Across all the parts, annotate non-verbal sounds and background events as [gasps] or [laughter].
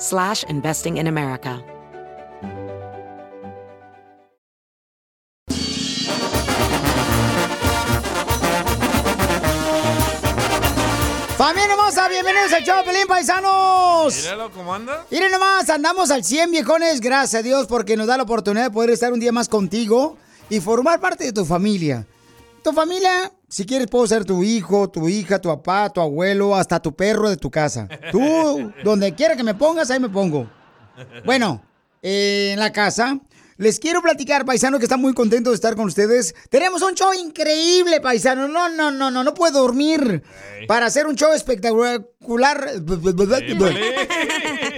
slash investing in America. Familia hermosa, bienvenidos al show, Pelín Paisanos. Míralo cómo anda. Miren nomás, andamos al 100 viejones, gracias a Dios porque nos da la oportunidad de poder estar un día más contigo y formar parte de tu familia. Tu familia, si quieres, puedo ser tu hijo, tu hija, tu papá, tu abuelo, hasta tu perro de tu casa. Tú, [laughs] donde quiera que me pongas, ahí me pongo. Bueno, eh, en la casa, les quiero platicar, paisano, que está muy contento de estar con ustedes. Tenemos un show increíble, paisano. No, no, no, no, no puedo dormir para hacer un show espectacular.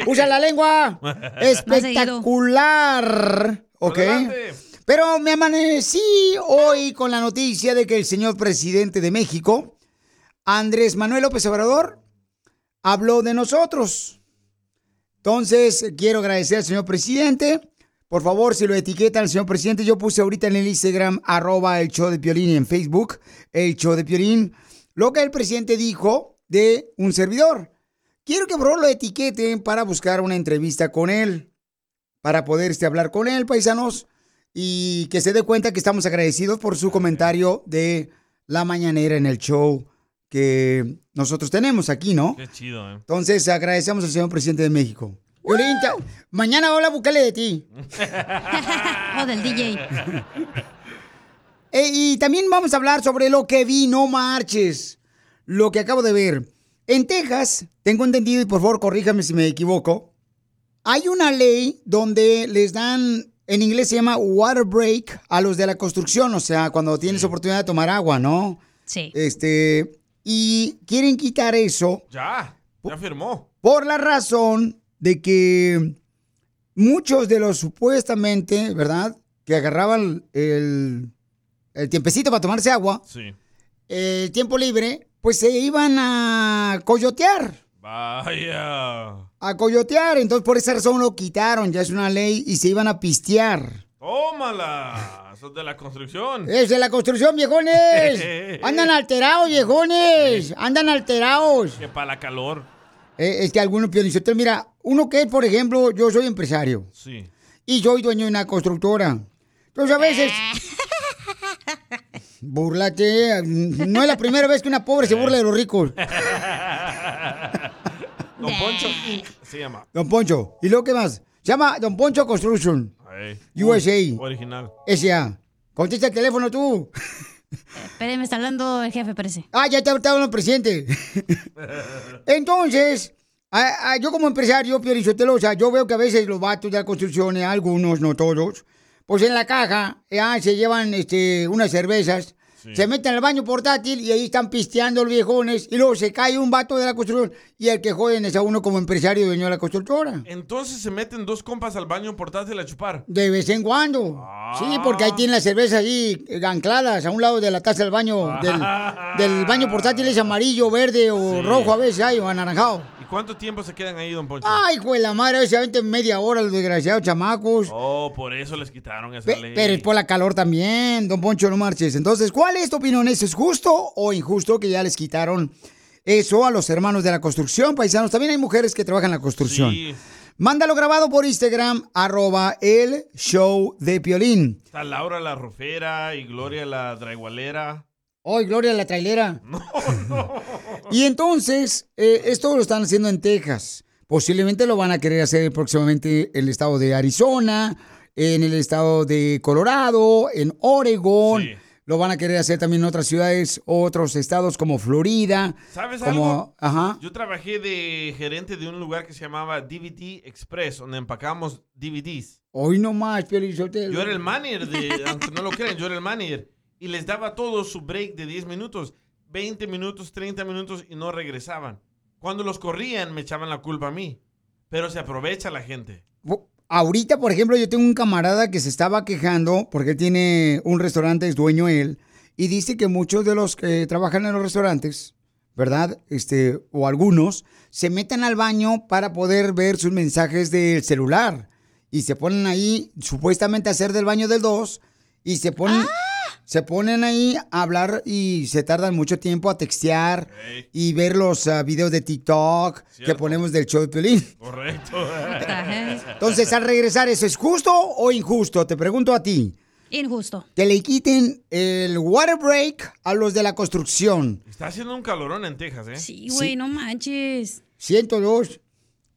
Usa la lengua. [laughs] Espectacular. ¿Ok? Pero me amanecí hoy con la noticia de que el señor presidente de México, Andrés Manuel López Obrador, habló de nosotros. Entonces, quiero agradecer al señor presidente. Por favor, si lo etiquetan al señor presidente, yo puse ahorita en el Instagram, arroba el show de Piolín y en Facebook, el show de Piolín, lo que el presidente dijo de un servidor. Quiero que favor lo etiqueten para buscar una entrevista con él, para poder hablar con él, paisanos, y que se dé cuenta que estamos agradecidos por su comentario de la mañanera en el show que nosotros tenemos aquí, ¿no? Qué chido, ¿eh? Entonces, agradecemos al señor presidente de México. Mañana habla buscarle de ti. [laughs] o del DJ. [laughs] Eh, y también vamos a hablar sobre lo que vi, no marches. Lo que acabo de ver. En Texas, tengo entendido, y por favor corríjame si me equivoco, hay una ley donde les dan, en inglés se llama water break a los de la construcción, o sea, cuando tienes oportunidad de tomar agua, ¿no? Sí. Este, y quieren quitar eso Ya, ya firmó. por la razón de que muchos de los supuestamente, ¿verdad? Que agarraban el, el tiempecito para tomarse agua, Sí. el tiempo libre, pues se iban a coyotear, Vaya. A coyotear. Entonces por esa razón lo quitaron, ya es una ley, y se iban a pistear. Tómala. Eso es de la construcción. Es de la construcción, viejones. [laughs] Andan alterados, viejones. Andan alterados. Que para la calor. Eh, es que algunos piensan, mira, uno que es, por ejemplo, yo soy empresario. Sí. y soy dueño de una constructora. Entonces a veces... [laughs] Búrlate. No es la primera vez que una pobre se burla de los ricos. [laughs] Don Poncho se llama. Don Poncho. ¿Y luego qué más? Se llama Don Poncho Construction. Ahí. USA. Original. S.A. Contesta el teléfono tú. Espere, me está hablando el jefe, parece. Ah, ya te está hablando el presidente. [laughs] Entonces, a- a- yo como empresario, Piorichotelo, o sea, yo veo que a veces los vatos de la construcción, eh, algunos, no todos, pues en la caja ya se llevan este, unas cervezas, se meten al baño portátil y ahí están pisteando los viejones y luego se cae un vato de la construcción y el que joden es a uno como empresario dueño de la constructora. Entonces se meten dos compas al baño portátil a chupar. De vez en cuando. Sí, porque ahí tienen las cervezas ahí eh, ancladas a un lado de la taza del baño. Del, del baño portátil es amarillo, verde o Sí. rojo a veces hay, o anaranjado. ¿Y cuánto tiempo se quedan ahí, don Poncho? Ay, de la madre, se aventan media hora los desgraciados chamacos. Oh, por eso les quitaron esa Pe- ley. pero es por la calor también, don Poncho, no marches. Entonces, ¿cuál es tu opinión? ¿Eso es justo o injusto que ya les quitaron eso a los hermanos de la construcción, paisanos? También hay mujeres que trabajan en la construcción. Sí. Mándalo grabado por Instagram, arroba el show de Piolín. Está Laura la rufera y Gloria la draigualera. Hoy, Gloria la trailera. [laughs] Y entonces, eh, esto lo están haciendo en Texas. Posiblemente lo van a querer hacer próximamente en el estado de Arizona, en el estado de Colorado, en Oregon. Lo van a querer hacer también en otras ciudades, otros estados como Florida. ¿Sabes como, algo? Ajá. Yo trabajé de gerente de un lugar que se llamaba DVD Express, donde empacamos DVDs. Hoy no más, Piolizotelo. Yo era el manager, de, aunque no lo crean, yo era el manager. Y les daba a todos su break de 10 minutos, 20 minutos, 30 minutos y no regresaban. Cuando los corrían me echaban la culpa a mí. Pero se aprovecha la gente. Ahorita, por ejemplo, yo tengo un camarada que se estaba quejando porque tiene un restaurante, es dueño él, y dice que muchos de los que trabajan en los restaurantes, ¿verdad? Este, o algunos, se meten al baño para poder ver sus mensajes del celular. Y se ponen ahí, supuestamente, a hacer del baño del 2, y se ponen... Se ponen ahí a hablar y se tardan mucho tiempo a textear y ver los ah, videos de TikTok que ponemos del show de Piolín. Correcto. Entonces, al regresar, ¿eso es justo o injusto? Te pregunto a ti. Injusto. Que le quiten el water break a los de la construcción. Está haciendo un calorón en Texas, ¿eh? Sí, güey, no manches. 102.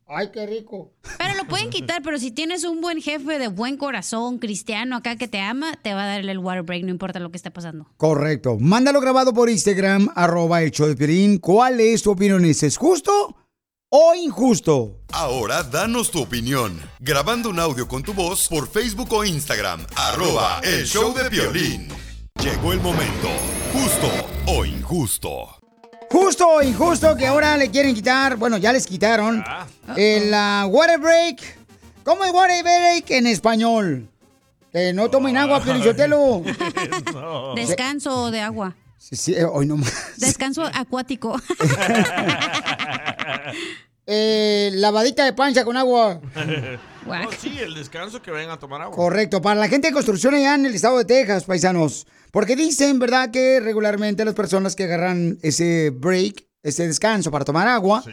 Ay, qué rico. Pero lo pueden quitar, pero si tienes un buen jefe de buen corazón, cristiano acá que te ama, te va a dar el water break, no importa lo que esté pasando. Correcto. Mándalo grabado por Instagram, arroba el show de Piolín. ¿Cuál es tu opinión? ¿Es justo o injusto? Ahora danos tu opinión. Grabando un audio con tu voz por Facebook o Instagram. Arroba el show de Piolín. Llegó el momento. Justo o injusto. Justo o injusto que ahora le quieren quitar, bueno, ya les quitaron el ah, water break. ¿Cómo es water break en español? Que no tomen agua, Piolichotelo. [laughs] Descanso de agua. Sí, sí, eh, hoy no más. Descanso acuático. [laughs] Eh, lavadita de pancha con agua. [laughs] No, sí, el descanso que vayan a tomar agua. Correcto, para la gente de construcción allá en el estado de Texas, paisanos. Porque dicen, ¿verdad?, que regularmente las personas que agarran ese break, ese descanso para tomar agua,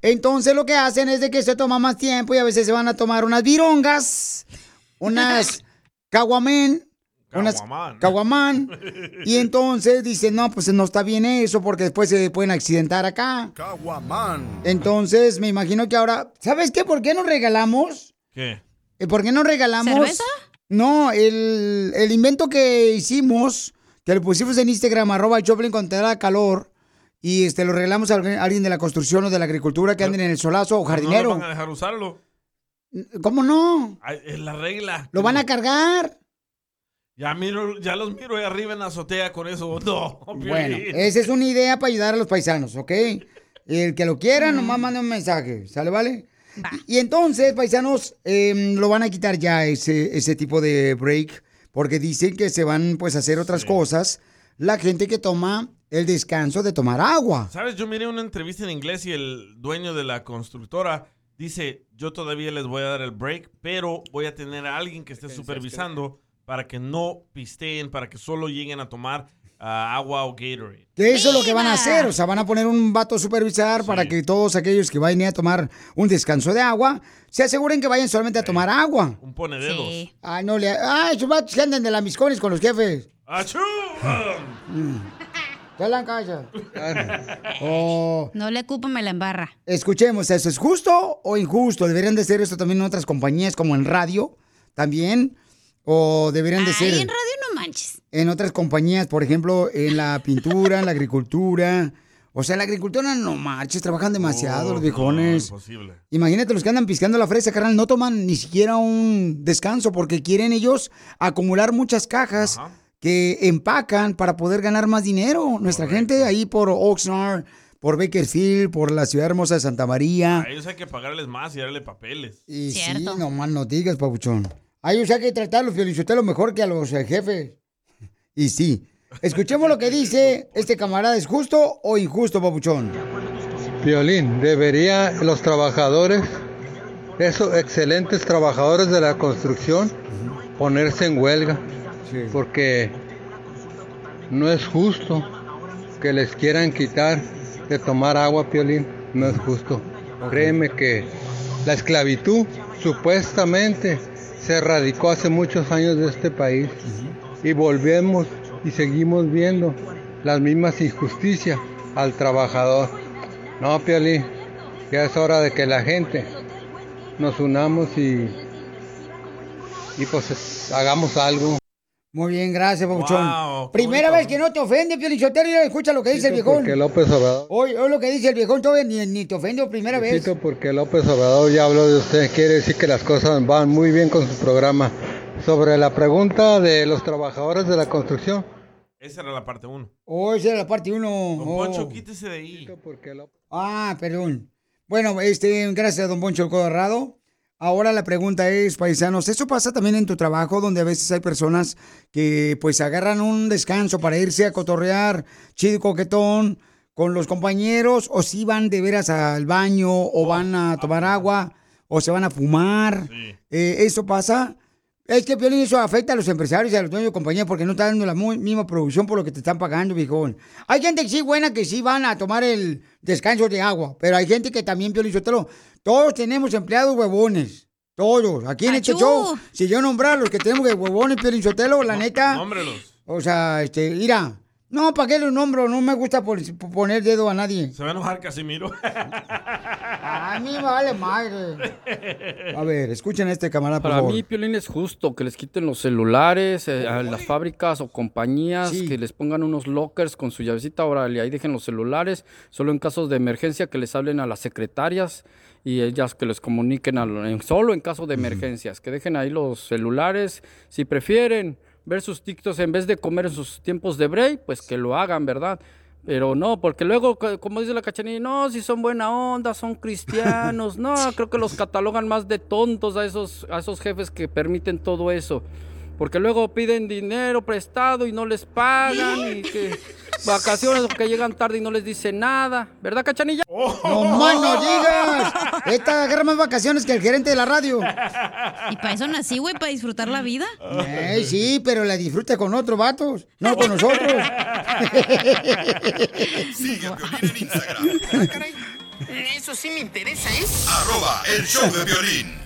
entonces lo que hacen es de que se toma más tiempo y a veces se van a tomar unas virongas, [laughs] unas caguamén, unas Caguamán. caguamán. Y [laughs] entonces dicen, no, pues no está bien eso porque después se pueden accidentar acá. Caguamán. Entonces me imagino que ahora, ¿sabes qué? ¿Por qué nos regalamos? ¿Qué? Eh, ¿Por qué no regalamos? ¿Cerveza? No, el, el invento que hicimos, que lo pusimos en Instagram, arroba Choplin con te da calor, y este lo regalamos a alguien- de la construcción o de la agricultura que anden en el solazo o No jardinero. lo van a dejar usarlo. ¿Cómo no? Es la regla. Lo van a cargar. Ya, miro, ya los miro ahí arriba en la azotea con eso. [laughs] No, Bueno, esa es una idea para ayudar a los paisanos, ¿ok? El que lo quiera, nomás manda un mensaje, ¿sale, vale? Y, y entonces, paisanos, em, lo van a quitar ya ese, ese tipo de break, porque dicen que se van pues a hacer otras cosas. La gente que toma el descanso de tomar agua. ¿Sabes? Yo miré una entrevista en inglés y el dueño de la constructora dice, yo todavía les voy a dar el break, pero voy a tener a alguien que esté supervisando para que no pisteen, para que solo lleguen a tomar agua o Gatorade. Que eso es lo que van a hacer, o sea, van a poner un vato a supervisar para que todos aquellos que vayan a tomar un descanso de agua se aseguren que vayan solamente a tomar agua. Un pone dedos. Sí. Ay, no le. Ay, esos vatos que andan de la miscones con los jefes. ¡Achú! Ya la. [laughs] Oh, No le ocupa, me la embarra. escuchemos, ¿eso es justo o injusto? ¿Deberían de ser esto también en otras compañías como en radio también? ¿O deberían de Ay, ser en radio no manches. En otras compañías, por ejemplo, en la pintura, en la agricultura? O sea, en la agricultura no marches, trabajan demasiado Oh, los no, viejones. imposible. Imagínate los que andan piscando la fresa, carnal, no toman ni siquiera un descanso porque quieren ellos acumular muchas cajas Ajá. que empacan para poder ganar más dinero. Nuestra gente ahí por Oxnard, por Bakersfield, por la ciudad hermosa de Santa María. A ellos hay que pagarles más y darle papeles. Y sí, Cierto. no más no digas, papuchón. A ellos hay que tratarlos, lo mejor que a los eh, jefes. Y sí. Escuchemos lo que dice este camarada. ¿Es justo o injusto, papuchón? Violín, debería los trabajadores, esos excelentes trabajadores de la construcción, ponerse en huelga, porque no es justo que les quieran quitar de tomar agua, Piolín, no es justo. Créeme que la esclavitud supuestamente se erradicó hace muchos años de este país y volvemos y seguimos viendo las mismas injusticias al trabajador. No, Piolín, ya es hora de que la gente nos unamos y y pues es- hagamos algo. Muy bien, gracias. Wow, qué Primera bonito, vez que no te ofende, Piolichotero, escucha lo que dice el viejón. Porque López Obrador, Hoy, hoy lo que dice el viejón, todavía ni, ni te ofende primera vez. Felicito porque López Obrador ya habló de usted, quiere decir que las cosas van muy bien con su programa. Sobre la pregunta de los trabajadores de la construcción, Esa era la parte uno. Oh, esa era la parte uno. Don Oh. Poncho, quítese de ahí. Ah, perdón. Bueno, este, gracias a don Poncho el Colorado. Ahora la pregunta es, paisanos, ¿eso pasa también en tu trabajo donde a veces hay personas que pues agarran un descanso para irse a cotorrear chido y coquetón con los compañeros o si van de veras al baño o van a tomar agua o se van a fumar? Eh, ¿Eso pasa? Es que Piolín, eso afecta a los empresarios y a los dueños de compañía porque no están dando la misma producción por lo que te están pagando, viejón. Hay gente que sí buena que sí van a tomar el descanso de agua, pero hay gente que también, Piolín, Sotelo, todos tenemos empleados huevones. Todos. Aquí en este ¡Achú! show, si yo nombrar los que tenemos de huevones, Piolín Sotelo, la neta. Nómbrelos. O sea, este, mira. No, ¿para qué los nombro? No me gusta por- poner dedo a nadie. Se va a enojar Casimiro. A mí me vale madre. A ver, escuchen a este camarada, por Para favor. mí, Piolín, es justo que les quiten los celulares eh, a las fábricas o compañías, Sí. que les pongan unos lockers con su llavecita, ahora y ahí dejen los celulares, solo en casos de emergencia que les hablen a las secretarias y ellas que les comuniquen, a lo- en- solo en caso de emergencias, que dejen ahí los celulares, si prefieren ver sus TikToks en vez de comer en sus tiempos de break, pues que lo hagan, ¿verdad? Pero no, porque luego, co- como dice la cachanilla, no, si son buena onda, son cristianos. [laughs] No, creo que los catalogan más de tontos a esos, a esos jefes que permiten todo eso. Porque luego piden dinero prestado y no les pagan, y que vacaciones o que llegan tarde y no les dicen nada. ¿Verdad, cachanilla? No más no digas. Esta agarra más vacaciones que el gerente de la radio. Y para eso nací, güey, para disfrutar la vida. Eh, sí, pero la disfruta con otros vatos, no con nosotros. Sigue en Instagram, Eso sí me interesa, ¿eh? arroba el show de violín.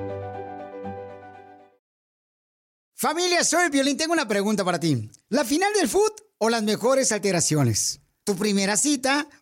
Familia, soy Violín. Tengo una pregunta para ti. ¿La final del foot o las mejores alteraciones? ¿Tu primera cita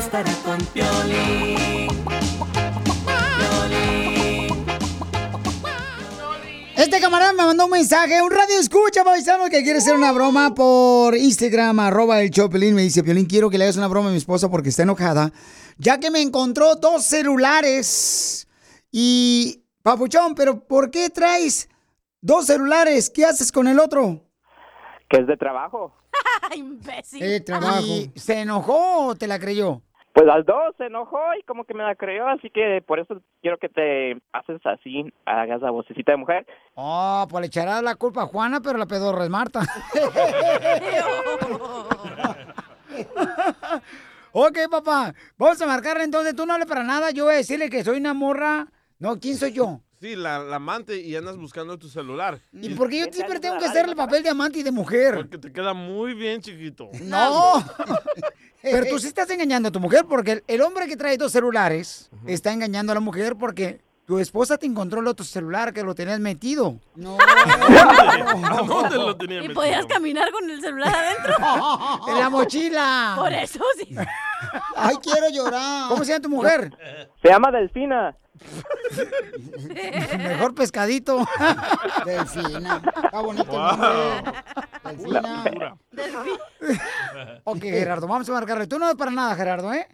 sentirás y te gustará con Piolín. Piolín. Este camarada me mandó un mensaje, un radio escucha, paisano, que quiere hacer una broma por Instagram, arroba el Chopelín. Me dice, Piolín, quiero que le hagas una broma a mi esposa porque está enojada, ya que me encontró dos celulares. Y, papuchón, pero ¿por qué traes dos celulares? ¿Qué haces con el otro? que es de trabajo. [laughs] Imbécil. Eh, trabajo. ¿Se enojó o te la creyó? Pues las dos se enojó y como que me la creyó, así que por eso quiero que te haces así, hagas la vocecita de mujer. Oh, pues le echarás la culpa a Juana, pero la pedorra es Marta. [laughs] ok, papá. Vamos a marcarle entonces. Tú no hables para nada. Yo voy a decirle que soy una morra. No, ¿quién soy yo? Sí, la, la amante y andas buscando tu celular. ¿Y por qué yo siempre tengo que hacer el papel de amante y de mujer? Porque te queda muy bien, chiquito. No. [laughs] Pero tú sí estás engañando a tu mujer porque el, el hombre que trae dos celulares está engañando a la mujer porque Tu esposa te encontró el otro celular que lo tenías metido. No. [laughs] ¿A dónde lo tenía ¿Y metido? podías caminar con el celular adentro? [laughs] En la mochila. Por eso sí. Ay, quiero llorar. ¿Cómo se llama tu mujer? Se llama Delfina. [laughs] Mejor pescadito. Delfina. Está bonito el nombre. Delfina. Ok, Gerardo, vamos a marcarle. Tú no es para nada, Gerardo, ¿eh?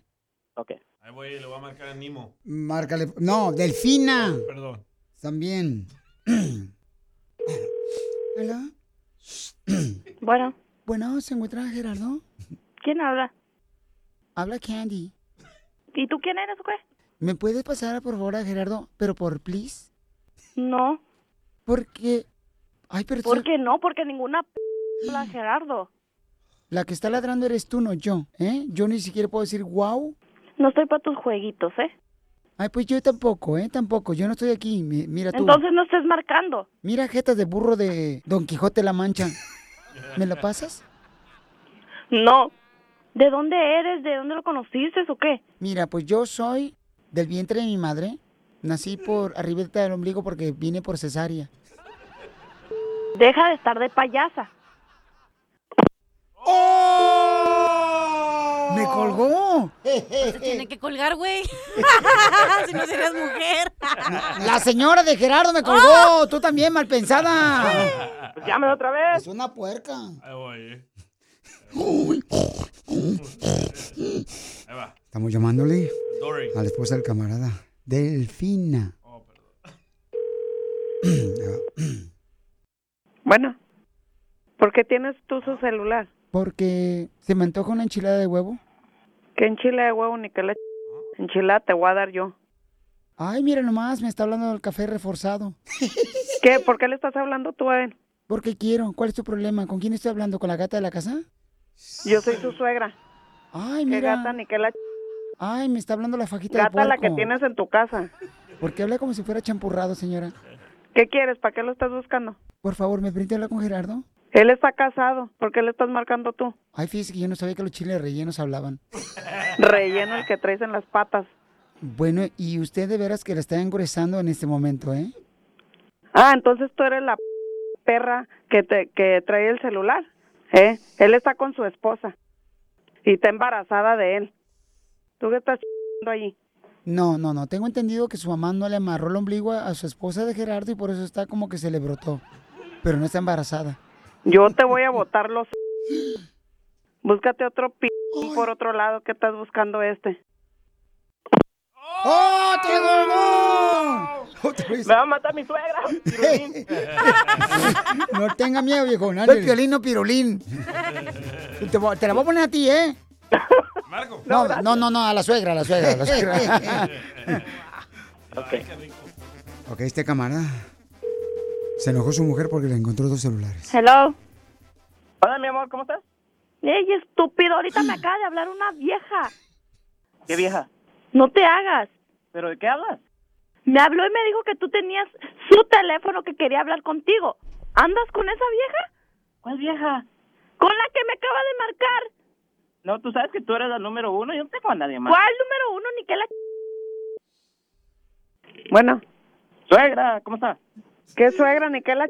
Ok. Ahí voy, le voy a marcar a Nimo. Márcale. No, Delfina. Perdón. También. [clears throat] Hola. Bueno, Bueno, ¿se encuentra Gerardo? ¿quién habla? Habla Candy. ¿Y tú quién eres qué? ¿Me puedes pasar, por favor, a Gerardo? Pero por please. No. Porque. Ay, pero tú- ¿Por qué no? Porque ninguna p habla Gerardo. La que está ladrando eres tú, no yo, ¿eh? Yo ni siquiera puedo decir wow. No estoy para tus jueguitos, ¿eh? Ay, pues yo tampoco, ¿eh? Tampoco. Yo no estoy aquí. Mi- Mira tú. Entonces no estés marcando. Mira jetas de burro de Don Quijote la Mancha. ¿Me la pasas? No. ¿De dónde eres? ¿De dónde lo conociste o qué? Mira, pues yo soy del vientre de mi madre. Nací por arriba del ombligo porque vine por cesárea. Deja de estar de payasa. ¡Me colgó! Se tiene que colgar, güey. [laughs] si no serías mujer. La señora de Gerardo me colgó. Tú también, mal pensada. Pues llámame otra vez. Es una puerca. Ahí voy. Ahí va. Estamos llamándole Dory. a la esposa del camarada. Delfina. [clears throat] Bueno, ¿por qué tienes tú su celular? Porque se me antoja una enchilada de huevo. ¿Qué enchilada de huevo ni qué le... Enchilada te voy a dar yo. Ay, mira nomás, me está hablando del café reforzado. ¿Qué? ¿Por qué le estás hablando tú a él? Porque quiero. ¿Cuál es tu problema? ¿Con quién estoy hablando? ¿Con la gata de la casa? Yo soy su suegra. Ay, ¿Qué mira. gata ni qué la... Ay, me está hablando la fajita de Gata la que puerco. tienes en tu casa. ¿Por qué habla como si fuera champurrado, señora? ¿Qué quieres? ¿Para qué lo estás buscando? Por favor, ¿me permite hablar con Gerardo? Él está casado. ¿Por qué le estás marcando tú? Ay, fíjese que yo no sabía que los chiles rellenos hablaban. Relleno el que traes en las patas. Bueno, y usted de veras que la está engruesando en este momento, ¿eh? Ah, entonces tú eres la perra que te que trae el celular, ¿eh? Él está con su esposa y está embarazada de él. ¿Tú qué estás haciendo allí? No, no, no. Tengo entendido que su mamá no le amarró el ombligo a su esposa de Gerardo y por eso está como que se le brotó. Pero no está embarazada. Yo te voy a botar los... [gasps] Búscate otro p... por otro lado que estás buscando este. ¡Oh, te colgó! Otra vez. Me va a matar mi suegra. Pirulín. [laughs] No tenga miedo, viejo. Soy Piolín, no Pirulín. [laughs] Te, voy- te la voy a poner a ti, ¿eh? Marco. No, no, no, no, a la suegra, a la suegra, a la suegra. ok, este camarada. Se enojó su mujer porque le encontró dos celulares. Hello. Hola, mi amor, ¿cómo estás? Ey, estúpido, ahorita me acaba de hablar una vieja. ¿Qué vieja? No te hagas. ¿Pero de qué hablas? Me habló y me dijo que tú tenías su teléfono que quería hablar contigo. ¿Andas con esa vieja? ¿Cuál vieja? Con la que me acaba de marcar. No, tú sabes que tú eres la número uno. Yo no tengo a nadie más. ¿Cuál número uno? Ni que la... Bueno, Suegra, ¿cómo está? ¿qué suegra ni qué la...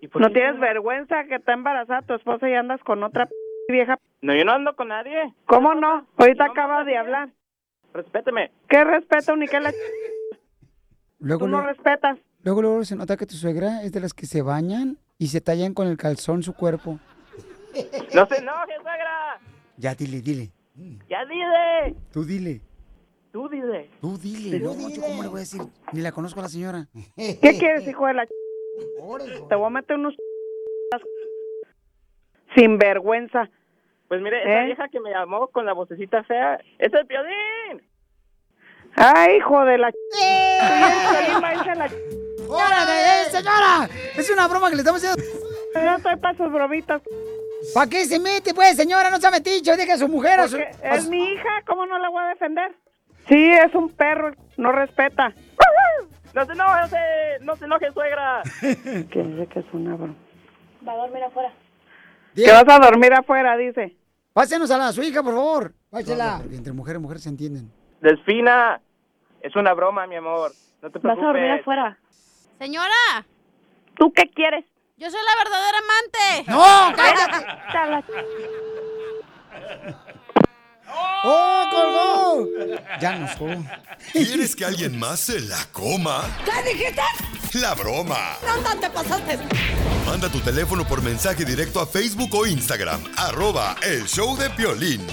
¿Y por ¿No qué tienes no? vergüenza que está embarazada tu esposa y andas con otra p- vieja? No, yo no ando con nadie. ¿Cómo no? Ahorita acaba de hablar. Respéteme. ¿Qué respeto ni qué la... Luego, Tú no luego, respetas. luego, luego se nota que tu suegra es de las que se bañan y se tallan con el calzón su cuerpo. No se enoje, suegra. Ya, dile, dile. Ya dile. Tú dile. Tú dile. Tú dile. No, no, yo cómo le voy a decir. Ni la conozco a la señora. ¿Qué quieres, hijo de la... Te voy a meter unos... Sin vergüenza. Pues mire, esa ¿Eh? vieja que me llamó con la vocecita fea, ¡es el Piolín! Ay, hijo de la... A la... ¡Órale, eh, señora! Es una broma que le estamos haciendo. No estoy para sus bromitas. ¿Para qué se mete, pues, señora? No se ha metido. Deja a su mujer. A su, Porque a es su- mi hija, ¿cómo no la voy a defender? Sí, es un perro, no respeta. [laughs] ¡No se enoje, no se enoje, suegra! [laughs] Que dice que es una broma. Va a dormir afuera. Que vas a dormir afuera, dice. Pásenos a la, su hija, por favor. Pásela. Porque entre mujer y mujer se entienden. Delfina, es una broma, mi amor. No te Vas a dormir preocupes. afuera. Señora, ¿Tú qué quieres? Yo soy la verdadera amante. ¡No, cállate! ¡Oh, colgó! Ya no soy. ¿Quieres que alguien más se la coma? ¿Qué dijiste? La broma. No, te pasaste. Manda tu teléfono por mensaje directo a Facebook o Instagram. Arroba el show de Piolín.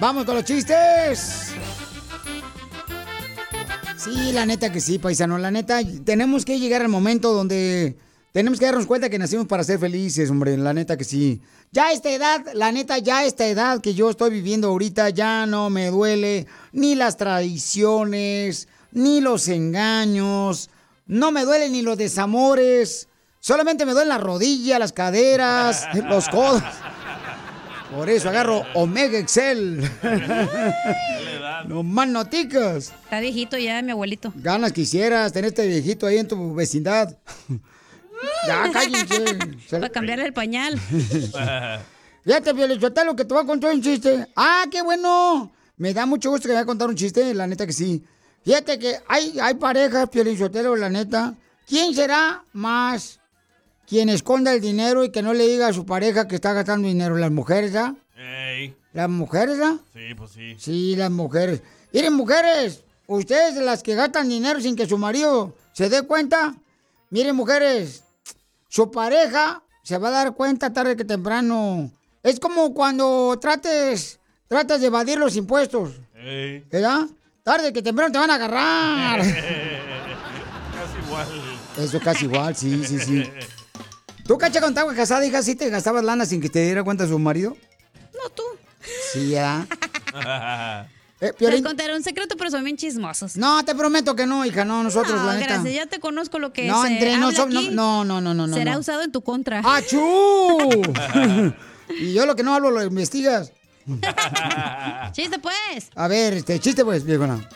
Vamos con los chistes. Sí, la neta que sí, paisano. La neta, tenemos que llegar al momento donde tenemos que darnos cuenta que nacimos para ser felices, hombre. La neta que sí. Ya a esta edad, la neta, ya a esta edad que yo estoy viviendo ahorita, ya no me duele ni las traiciones, ni los engaños, no me duelen ni los desamores. Solamente me duelen las rodillas, las caderas, [laughs] los codos. Por eso agarro Omega Excel. no más noticas. Está viejito ya, mi abuelito. Ganas quisieras tener este viejito ahí en tu vecindad. Ya, [laughs] cállense. Se- Para cambiarle el pañal. [laughs] Fíjate, Piolichotelo, que te voy a contar un chiste. ¡Ah, qué bueno! Me da mucho gusto que me vaya a contar un chiste, la neta que sí. Fíjate que hay, hay parejas, Piolichotelo, la neta. ¿Quién será más quien esconda el dinero y que no le diga a su pareja que está gastando dinero? ¿Las mujeres, ya? Ey. ¿Las mujeres, ya? Sí, pues sí. Sí, las mujeres. Miren, mujeres, ustedes las que gastan dinero sin que su marido se dé cuenta. Miren, mujeres, su pareja se va a dar cuenta tarde que temprano. Es como cuando trates, tratas de evadir los impuestos, Ey. ¿verdad? Tarde que temprano te van a agarrar. [laughs] Casi igual. Eso es casi igual, sí, sí, sí. ¿Tú, cacha, cuando estabas casada, hija, sí te gastabas lana sin que te diera cuenta su marido? No, tú. Sí, ya. [laughs] Eh, contaré un secreto, pero son bien chismosos. No, te prometo que no, hija, no, nosotros, no, la neta. gracias, ya te conozco lo que No, habla nosotros, aquí. no, no, no, no, no. Será no. usado en tu contra. ¡Achú! [laughs] y yo lo que no hablo lo investigas. [laughs] Chiste, pues. A ver, este chiste, pues, viejona.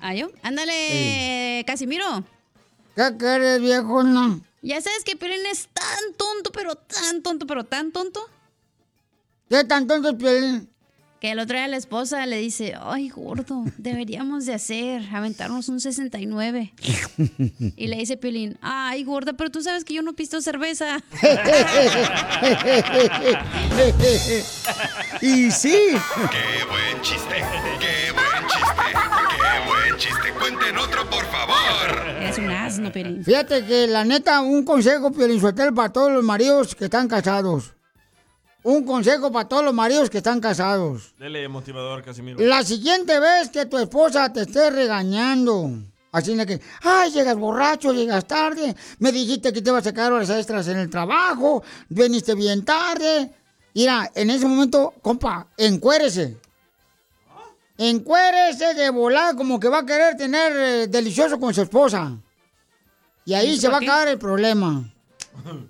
¿Ah, yo? Ándale, Casimiro. ¿Qué quieres, viejona? Ya sabes que Piolín es tan tonto, pero tan tonto, pero tan tonto. ¿Qué tan tonto es Piolín? Que el otro día la esposa le dice, ay, gordo, deberíamos de hacer, aventarnos un 69. Y le dice Piolín, ay, gorda, pero tú sabes que yo no pisto cerveza. [laughs] y sí. ¡Qué buen chiste! ¡Qué buen chiste! ¡Qué buen chiste! ¡Cuenten otro, por favor! Eres un asno, Piolín. Fíjate que la neta, un consejo, Piolín Sotelo, para todos los maridos que están casados. Un consejo para todos los maridos que están casados. Dele motivador, Casimiro. La siguiente vez que tu esposa te esté regañando, así de que, ay, llegas borracho, llegas tarde, me dijiste que te ibas a sacar horas extras en el trabajo, viniste bien tarde. Mira, en ese momento, compa, encuérese. Encuérese de volar como que va a querer tener eh, delicioso con su esposa. Y ahí ¿Y eso se va a acabar el problema.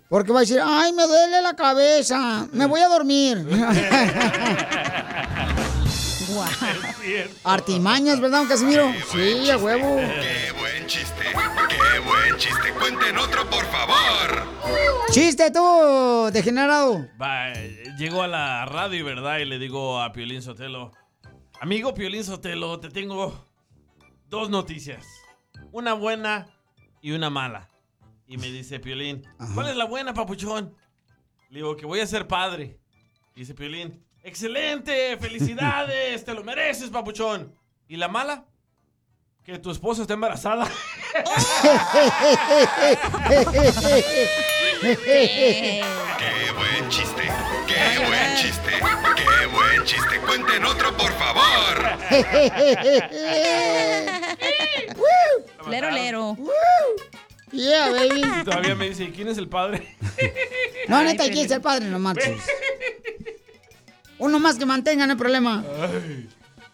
Porque va a decir, ay, me duele la cabeza, me voy a dormir. [laughs] Artimañas, ¿verdad, don Casimiro? Sí, a huevo. ¡Qué buen chiste! ¡Qué buen chiste! ¡Cuenten otro, por favor! Chiste tú, degenerado. Va, llego a la radio, ¿verdad? Y le digo a Piolín Sotelo, amigo Piolín Sotelo, te tengo dos noticias. Una buena y una mala. Y me dice Piolín, ¿cuál es la buena, papuchón? Le digo que voy a ser padre. Dice Piolín, excelente, felicidades, [laughs] te lo mereces, papuchón. ¿Y la mala? Que tu esposa está embarazada. [laughs] ¡Qué buen chiste! ¡Qué buen chiste! ¡Qué buen chiste! ¡Cuenten otro, por favor! [laughs] Lero, lero. Yeah, baby. [laughs] Y todavía me dice, ¿y quién es el padre? [laughs] No, neta, ¿quién es el padre? No marches. Uno más que mantenga, no hay problema.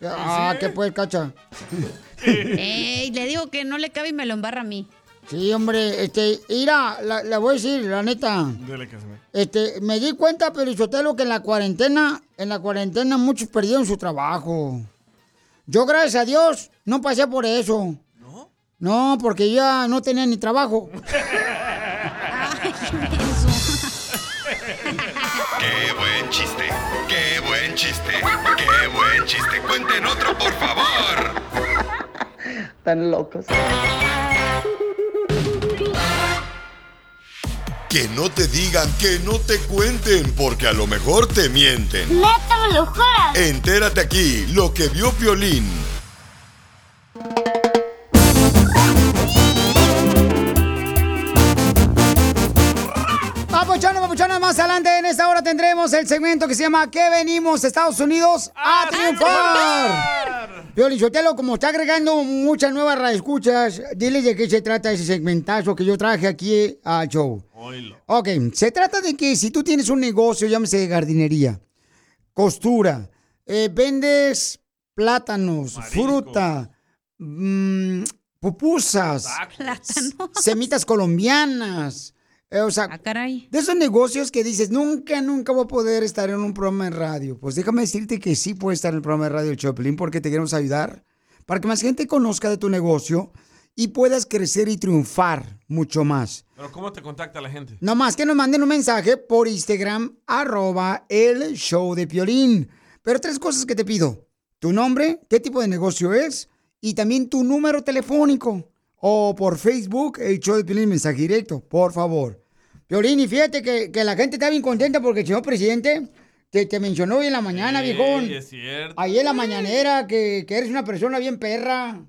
Ah, ¿qué pues, cacha? [laughs] Ey, le digo que no le cabe y me lo embarra a mí. Sí, hombre, este, mira, la, la voy a decir, la neta. Dele, Casimiro. Este, me di cuenta, Perisotelo, que en la cuarentena, en la cuarentena muchos perdieron su trabajo. Yo, gracias a Dios, no pasé por eso. ¿No? Porque ya no tenía ni trabajo. [laughs] ¡Qué buen chiste! ¡Qué buen chiste! ¡Qué buen chiste! ¡Cuenten otro, por favor! Están locos. Que no te digan, que no te cuenten, porque a lo mejor te mienten. ¡Neta me lo juras! Entérate aquí, lo que vio Piolín. Papuchones, papuchones, más adelante en esta hora tendremos el segmento que se llama ¿Qué venimos Estados Unidos a, triunfar? Piolín Sotelo, como está agregando muchas nuevas radioescuchas, diles de qué se trata ese segmentazo que yo traje aquí al show. Ok, se trata de que si tú tienes un negocio, llámese de jardinería, costura, eh, vendes plátanos, fruta, mm, pupusas, semitas colombianas. Eh, o sea, de esos negocios que dices, nunca, nunca voy a poder estar en un programa de radio. Pues déjame decirte que sí puedes estar en el programa de radio Choplin porque te queremos ayudar para que más gente conozca de tu negocio y puedas crecer y triunfar mucho más. Pero ¿cómo te contacta la gente? No más que nos manden un mensaje por Instagram, arroba el show de Piolín. Pero tres cosas que te pido. Tu nombre, qué tipo de negocio es y también tu número telefónico. O por Facebook, el show de Piolín, mensaje directo, por favor. Piolín, y fíjate que, que la gente está bien contenta porque el señor presidente te, te mencionó hoy en la mañana, Sí, viejón. es cierto. Ahí en la mañanera que, que eres una persona bien perra.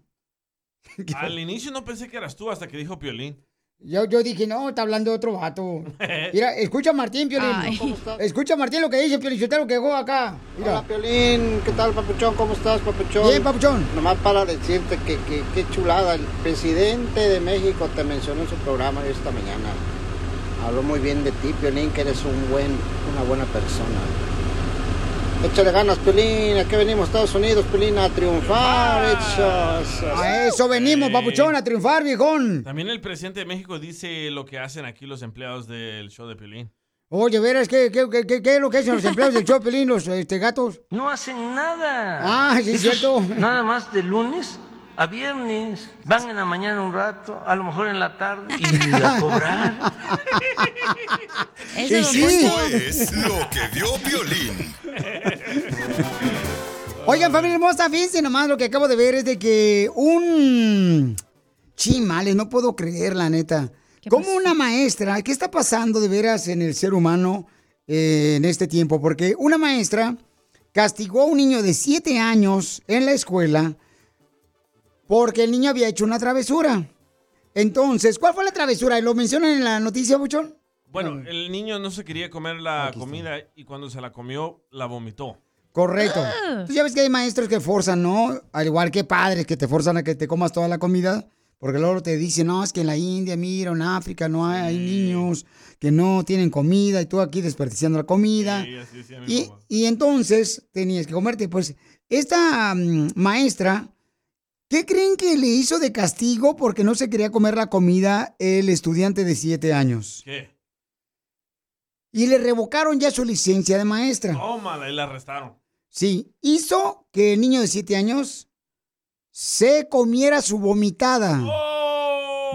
Al inicio no pensé que eras tú hasta que dijo Piolín. Yo, yo dije, no, está hablando de otro vato. [laughs] Mira, escucha a Martín, Piolín. Ay. ¿Cómo estás? [laughs] Escucha a Martín lo que dice, Piolín, lo que llegó acá. Mira. Hola, Piolín. ¿Qué tal, papuchón? ¿Cómo estás, papuchón? Bien, papuchón. Nomás para decirte que que- qué chulada. El presidente de México te mencionó en su programa esta mañana. Habló muy bien de ti, Piolín, que eres un buen, una buena persona. Échale ganas, Piolín. ¿A qué venimos, Estados Unidos, Piolín? A triunfar. Hechos. A eso venimos, papuchón, a triunfar, viejón. También el presidente de México dice lo que hacen aquí los empleados del show de Piolín. Oye, verás, ¿qué, qué, qué, qué- qué es lo que hacen los empleados del show, Piolín, los este, gatos? No hacen nada. Ah, sí, es cierto. Nada más de lunes a viernes. Van en la mañana un rato, a lo mejor en la tarde y a [laughs] cobrar. Sí, sí. Esto es lo que vio Piolín. Oigan, familia hermosa, fíjense nomás lo que acabo de ver es de que un... Chimales, no puedo creer, la neta. Como una maestra, ¿qué está pasando de veras en el ser humano eh, en este tiempo? Porque una maestra castigó a un niño de 7 años en la escuela porque el niño había hecho una travesura. Entonces, ¿cuál fue la travesura? ¿Lo mencionan en la noticia, Buchón? Bueno, el niño no se quería comer la comida y cuando se la comió, la vomitó. Correcto. Tú ya ves que hay maestros que forzan, ¿no? Al igual que padres que te forzan a que te comas toda la comida. Porque luego te dicen, no, es que en la India, mira, en África no hay, hay niños que no tienen comida y tú aquí desperdiciando la comida. Sí, así decía mi Y, mamá. y entonces tenías que comerte. Pues esta mm, maestra, ¿qué creen que le hizo de castigo porque no se quería comer la comida el estudiante de 7 años? ¿Qué? Y le revocaron ya su licencia de maestra. Tómala y la arrestaron. Sí, hizo que el niño de 7 años se comiera su vomitada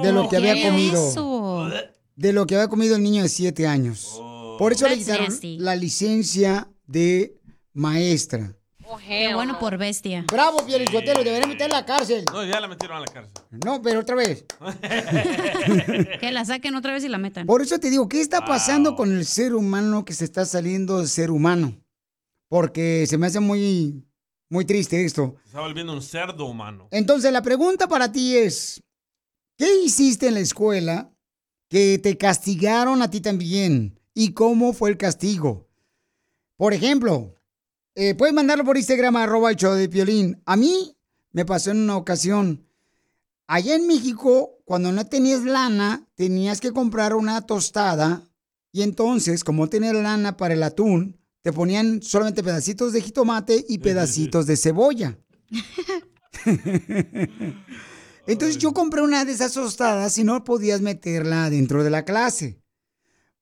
de lo que había ¿Qué comido. eso? De lo que había comido el niño de 7 años. Por eso le quitaron nasty. la licencia de maestra. Qué bueno por bestia. Bravo, Pielichotelo, debería meter a la cárcel. No, ya la metieron a la cárcel. No, pero otra vez. [laughs] Que la saquen otra vez y la metan. Por eso te digo, ¿qué está pasando con el ser humano que se está saliendo de ser humano? Porque se me hace muy, muy triste esto. Se está volviendo un cerdo humano. Entonces, la pregunta para ti es, ¿qué hiciste en la escuela que te castigaron a ti también? ¿Y cómo fue el castigo? Por ejemplo, eh, puedes mandarlo por Instagram, arroba el show de Piolín. A mí me pasó en una ocasión. Allá en México, cuando no tenías lana, tenías que comprar una tostada. Y entonces, como no tenías lana para el atún, te ponían solamente pedacitos de jitomate y pedacitos de cebolla. [laughs] Entonces yo compré una de esas tostadas y no podías meterla dentro de la clase.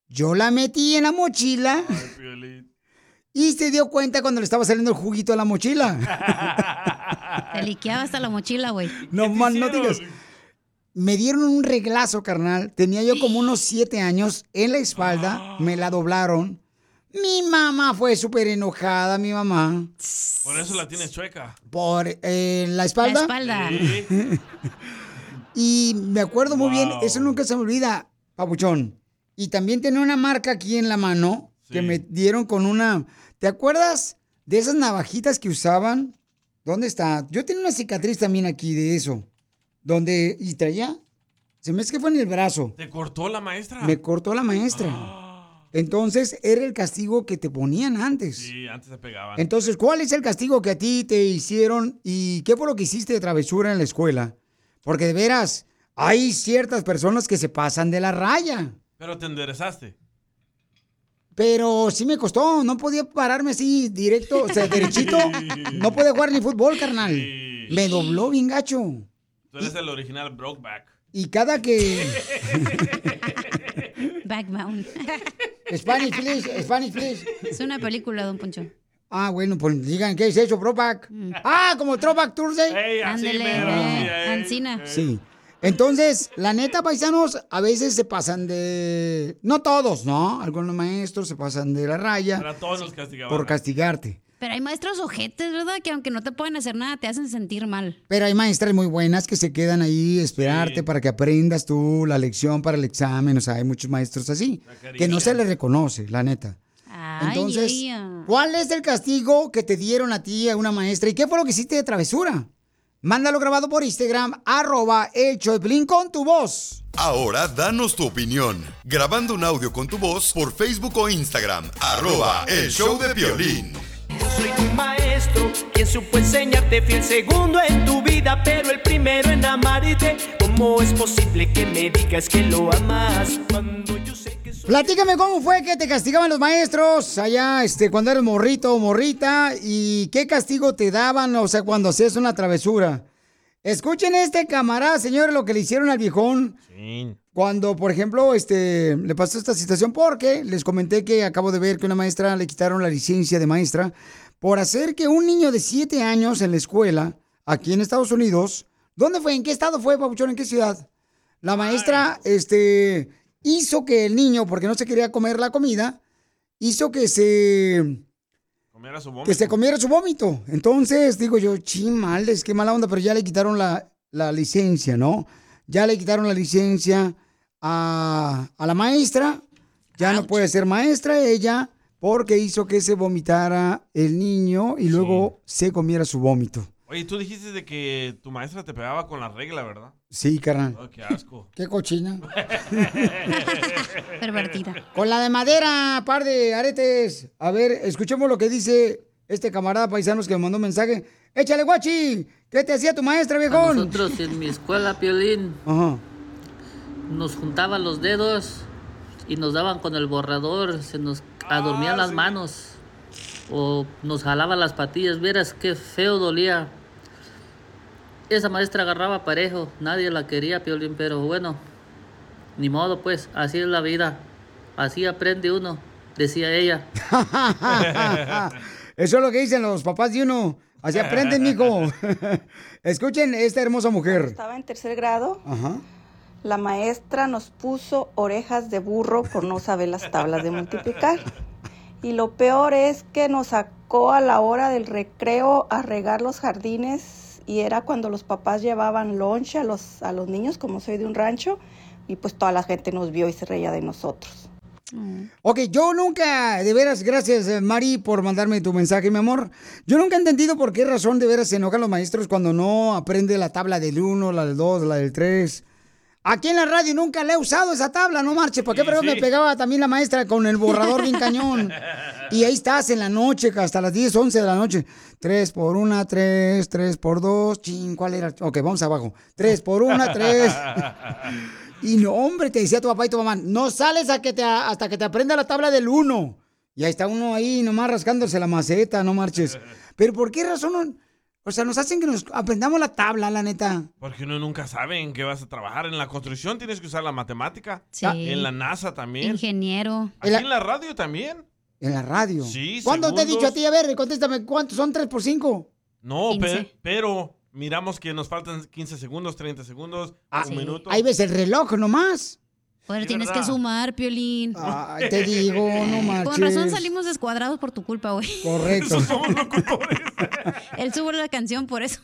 Yo la metí en la mochila y se dio cuenta cuando le estaba saliendo el juguito a la mochila. [laughs] Te liqueaba hasta la mochila, güey. No más, no digas. Me dieron un reglazo, carnal. Tenía yo como unos siete años en la espalda. [gasps] Me la doblaron. Mi mamá fue súper enojada, mi mamá. Por eso la tienes chueca. Por eh, la espalda. espalda. Sí. [laughs] Y me acuerdo muy bien, eso nunca se me olvida, Papuchón. Y también tenía una marca aquí en la mano que me dieron con una. ¿Te acuerdas de esas navajitas que usaban? ¿Dónde está? Yo tenía una cicatriz también aquí de eso. Donde. Y traía. Se me hace que fue en el brazo. ¿Te cortó la maestra? Me cortó la maestra. Entonces era el castigo que te ponían antes. Sí, antes se pegaban. Entonces, ¿cuál es el castigo que a ti te hicieron y qué fue lo que hiciste de travesura en la escuela? Porque de veras, hay ciertas personas que se pasan de la raya. Pero te enderezaste. Pero sí me costó, no podía pararme así directo, o sea, [laughs] derechito. No podía jugar ni fútbol, carnal. Me dobló bien gacho. Tú eres el original Brokeback. Y cada que... [laughs] Backbound. Spanish, please, Spanish, please. Es una película, don Poncho. Ah, bueno, pues digan, ¿qué es eso, Propac? Ah, como Throwback Thursday. Ándele, eh, Ancina. Sí. Entonces, la neta, paisanos, a veces se pasan de... No todos, ¿no? Algunos maestros se pasan de la raya Para todos nos castigaban. por castigarte. Pero hay maestros ojetes, ¿verdad? Que aunque no te pueden hacer nada, te hacen sentir mal. Pero hay maestras muy buenas que se quedan ahí esperarte para que aprendas tú la lección para el examen. O sea, hay muchos maestros así que no se les reconoce, la neta. Ay, Entonces, ella. ¿cuál es el castigo que te dieron a ti, a una maestra? ¿Y qué fue lo que hiciste de travesura? Mándalo grabado por Instagram, arroba el show de Piolín con tu voz. Ahora danos tu opinión. Grabando un audio con tu voz por Facebook o Instagram. Arroba el show de violín. Soy tu maestro, quien supo enseñarte fui el segundo en tu vida, pero el primero en amarte. ¿Cómo es posible que me digas que lo amas cuando yo sé Platícame cómo fue que te castigaban los maestros allá, este, cuando eres morrito o morrita, y qué castigo te daban, o sea, cuando hacías una travesura. Escuchen este camarada, señores, lo que le hicieron al viejón cuando, por ejemplo, este, le pasó esta situación, porque les comenté que acabo de ver que una maestra le quitaron la licencia de maestra por hacer que un niño de 7 años en la escuela, aquí en Estados Unidos, ¿dónde fue? ¿En qué estado fue, Pabuchón? ¿En qué ciudad? La maestra, este, hizo que el niño, porque no se quería comer la comida, hizo que se, Comiera su vómito. que se comiera su vómito. Entonces, digo yo, chimales, qué mala onda, pero ya le quitaron la, la licencia, ¿no? Ya le quitaron la licencia a, a la maestra, ya no puede ser maestra ella, porque hizo que se vomitara el niño y luego se comiera su vómito. Oye, tú dijiste de que tu maestra te pegaba con la regla, ¿verdad? Sí, carnal. Oh, qué asco. [laughs] Qué cochina. [laughs] Pervertida. Con la de madera, par de aretes. A ver, escuchemos lo que dice este camarada paisanos que me mandó un mensaje. Échale, guachi. ¿Qué te hacía tu maestra, A viejón? nosotros en mi escuela, Piolín, Ajá. nos juntaban los dedos y nos daban con el borrador, se nos adormían las manos o nos jalaban las patillas. Vieras qué feo dolía. Esa maestra agarraba parejo, nadie la quería, Piolín, pero bueno, ni modo, pues, así es la vida. Así aprende uno, decía ella. [laughs] Eso es lo que dicen los papás de uno. Así aprenden, mijo. [laughs] Escuchen esta hermosa mujer. Estaba en tercer grado. Ajá. La maestra nos puso orejas de burro por no saber las tablas de multiplicar. Y lo peor es que nos sacó a la hora del recreo a regar los jardines y era cuando los papás llevaban lonche a los, a los niños, como soy de un rancho, y pues toda la gente nos vio y se reía de nosotros. Ok, yo nunca, de veras, gracias eh, Mari por mandarme tu mensaje, mi amor. Yo nunca he entendido por qué razón de veras se enojan los maestros cuando no aprende la tabla del 1, la del 2, la del 3. Aquí en la radio nunca le he usado esa tabla, no marche. ¿Por qué? Pero me pegaba también la maestra con el borrador bien cañón. [laughs] Y ahí estás en la noche, hasta las 10, 11 de la noche. 3 por 1, 3, 3 por 2, ching, ¿cuál era? Ok, vamos abajo. 3 por 1, 3. [laughs] Y no, hombre, te decía tu papá y tu mamá, no sales a que te, hasta que te aprenda la tabla del 1. Y ahí está uno ahí nomás rascándose la maceta, no marches. Pero ¿por qué razón? no- O sea, nos hacen que nos aprendamos la tabla, la neta. Porque uno nunca sabe en qué vas a trabajar. En la construcción tienes que usar la matemática. Sí. En la NASA también. Ingeniero. Aquí en la radio también. En la radio. Sí, ¿Cuándo te he dicho a ti? A ver, contéstame, ¿cuántos son 3 por 5? No, pe- 15. pero miramos que nos faltan 15 segundos, 30 segundos, Ah, un minuto. Ahí ves el reloj nomás. Pues tienes que sumar, Piolín. Ay, te digo, no Con razón salimos descuadrados por tu culpa, güey. Correcto. [laughs] Él subió la canción por eso.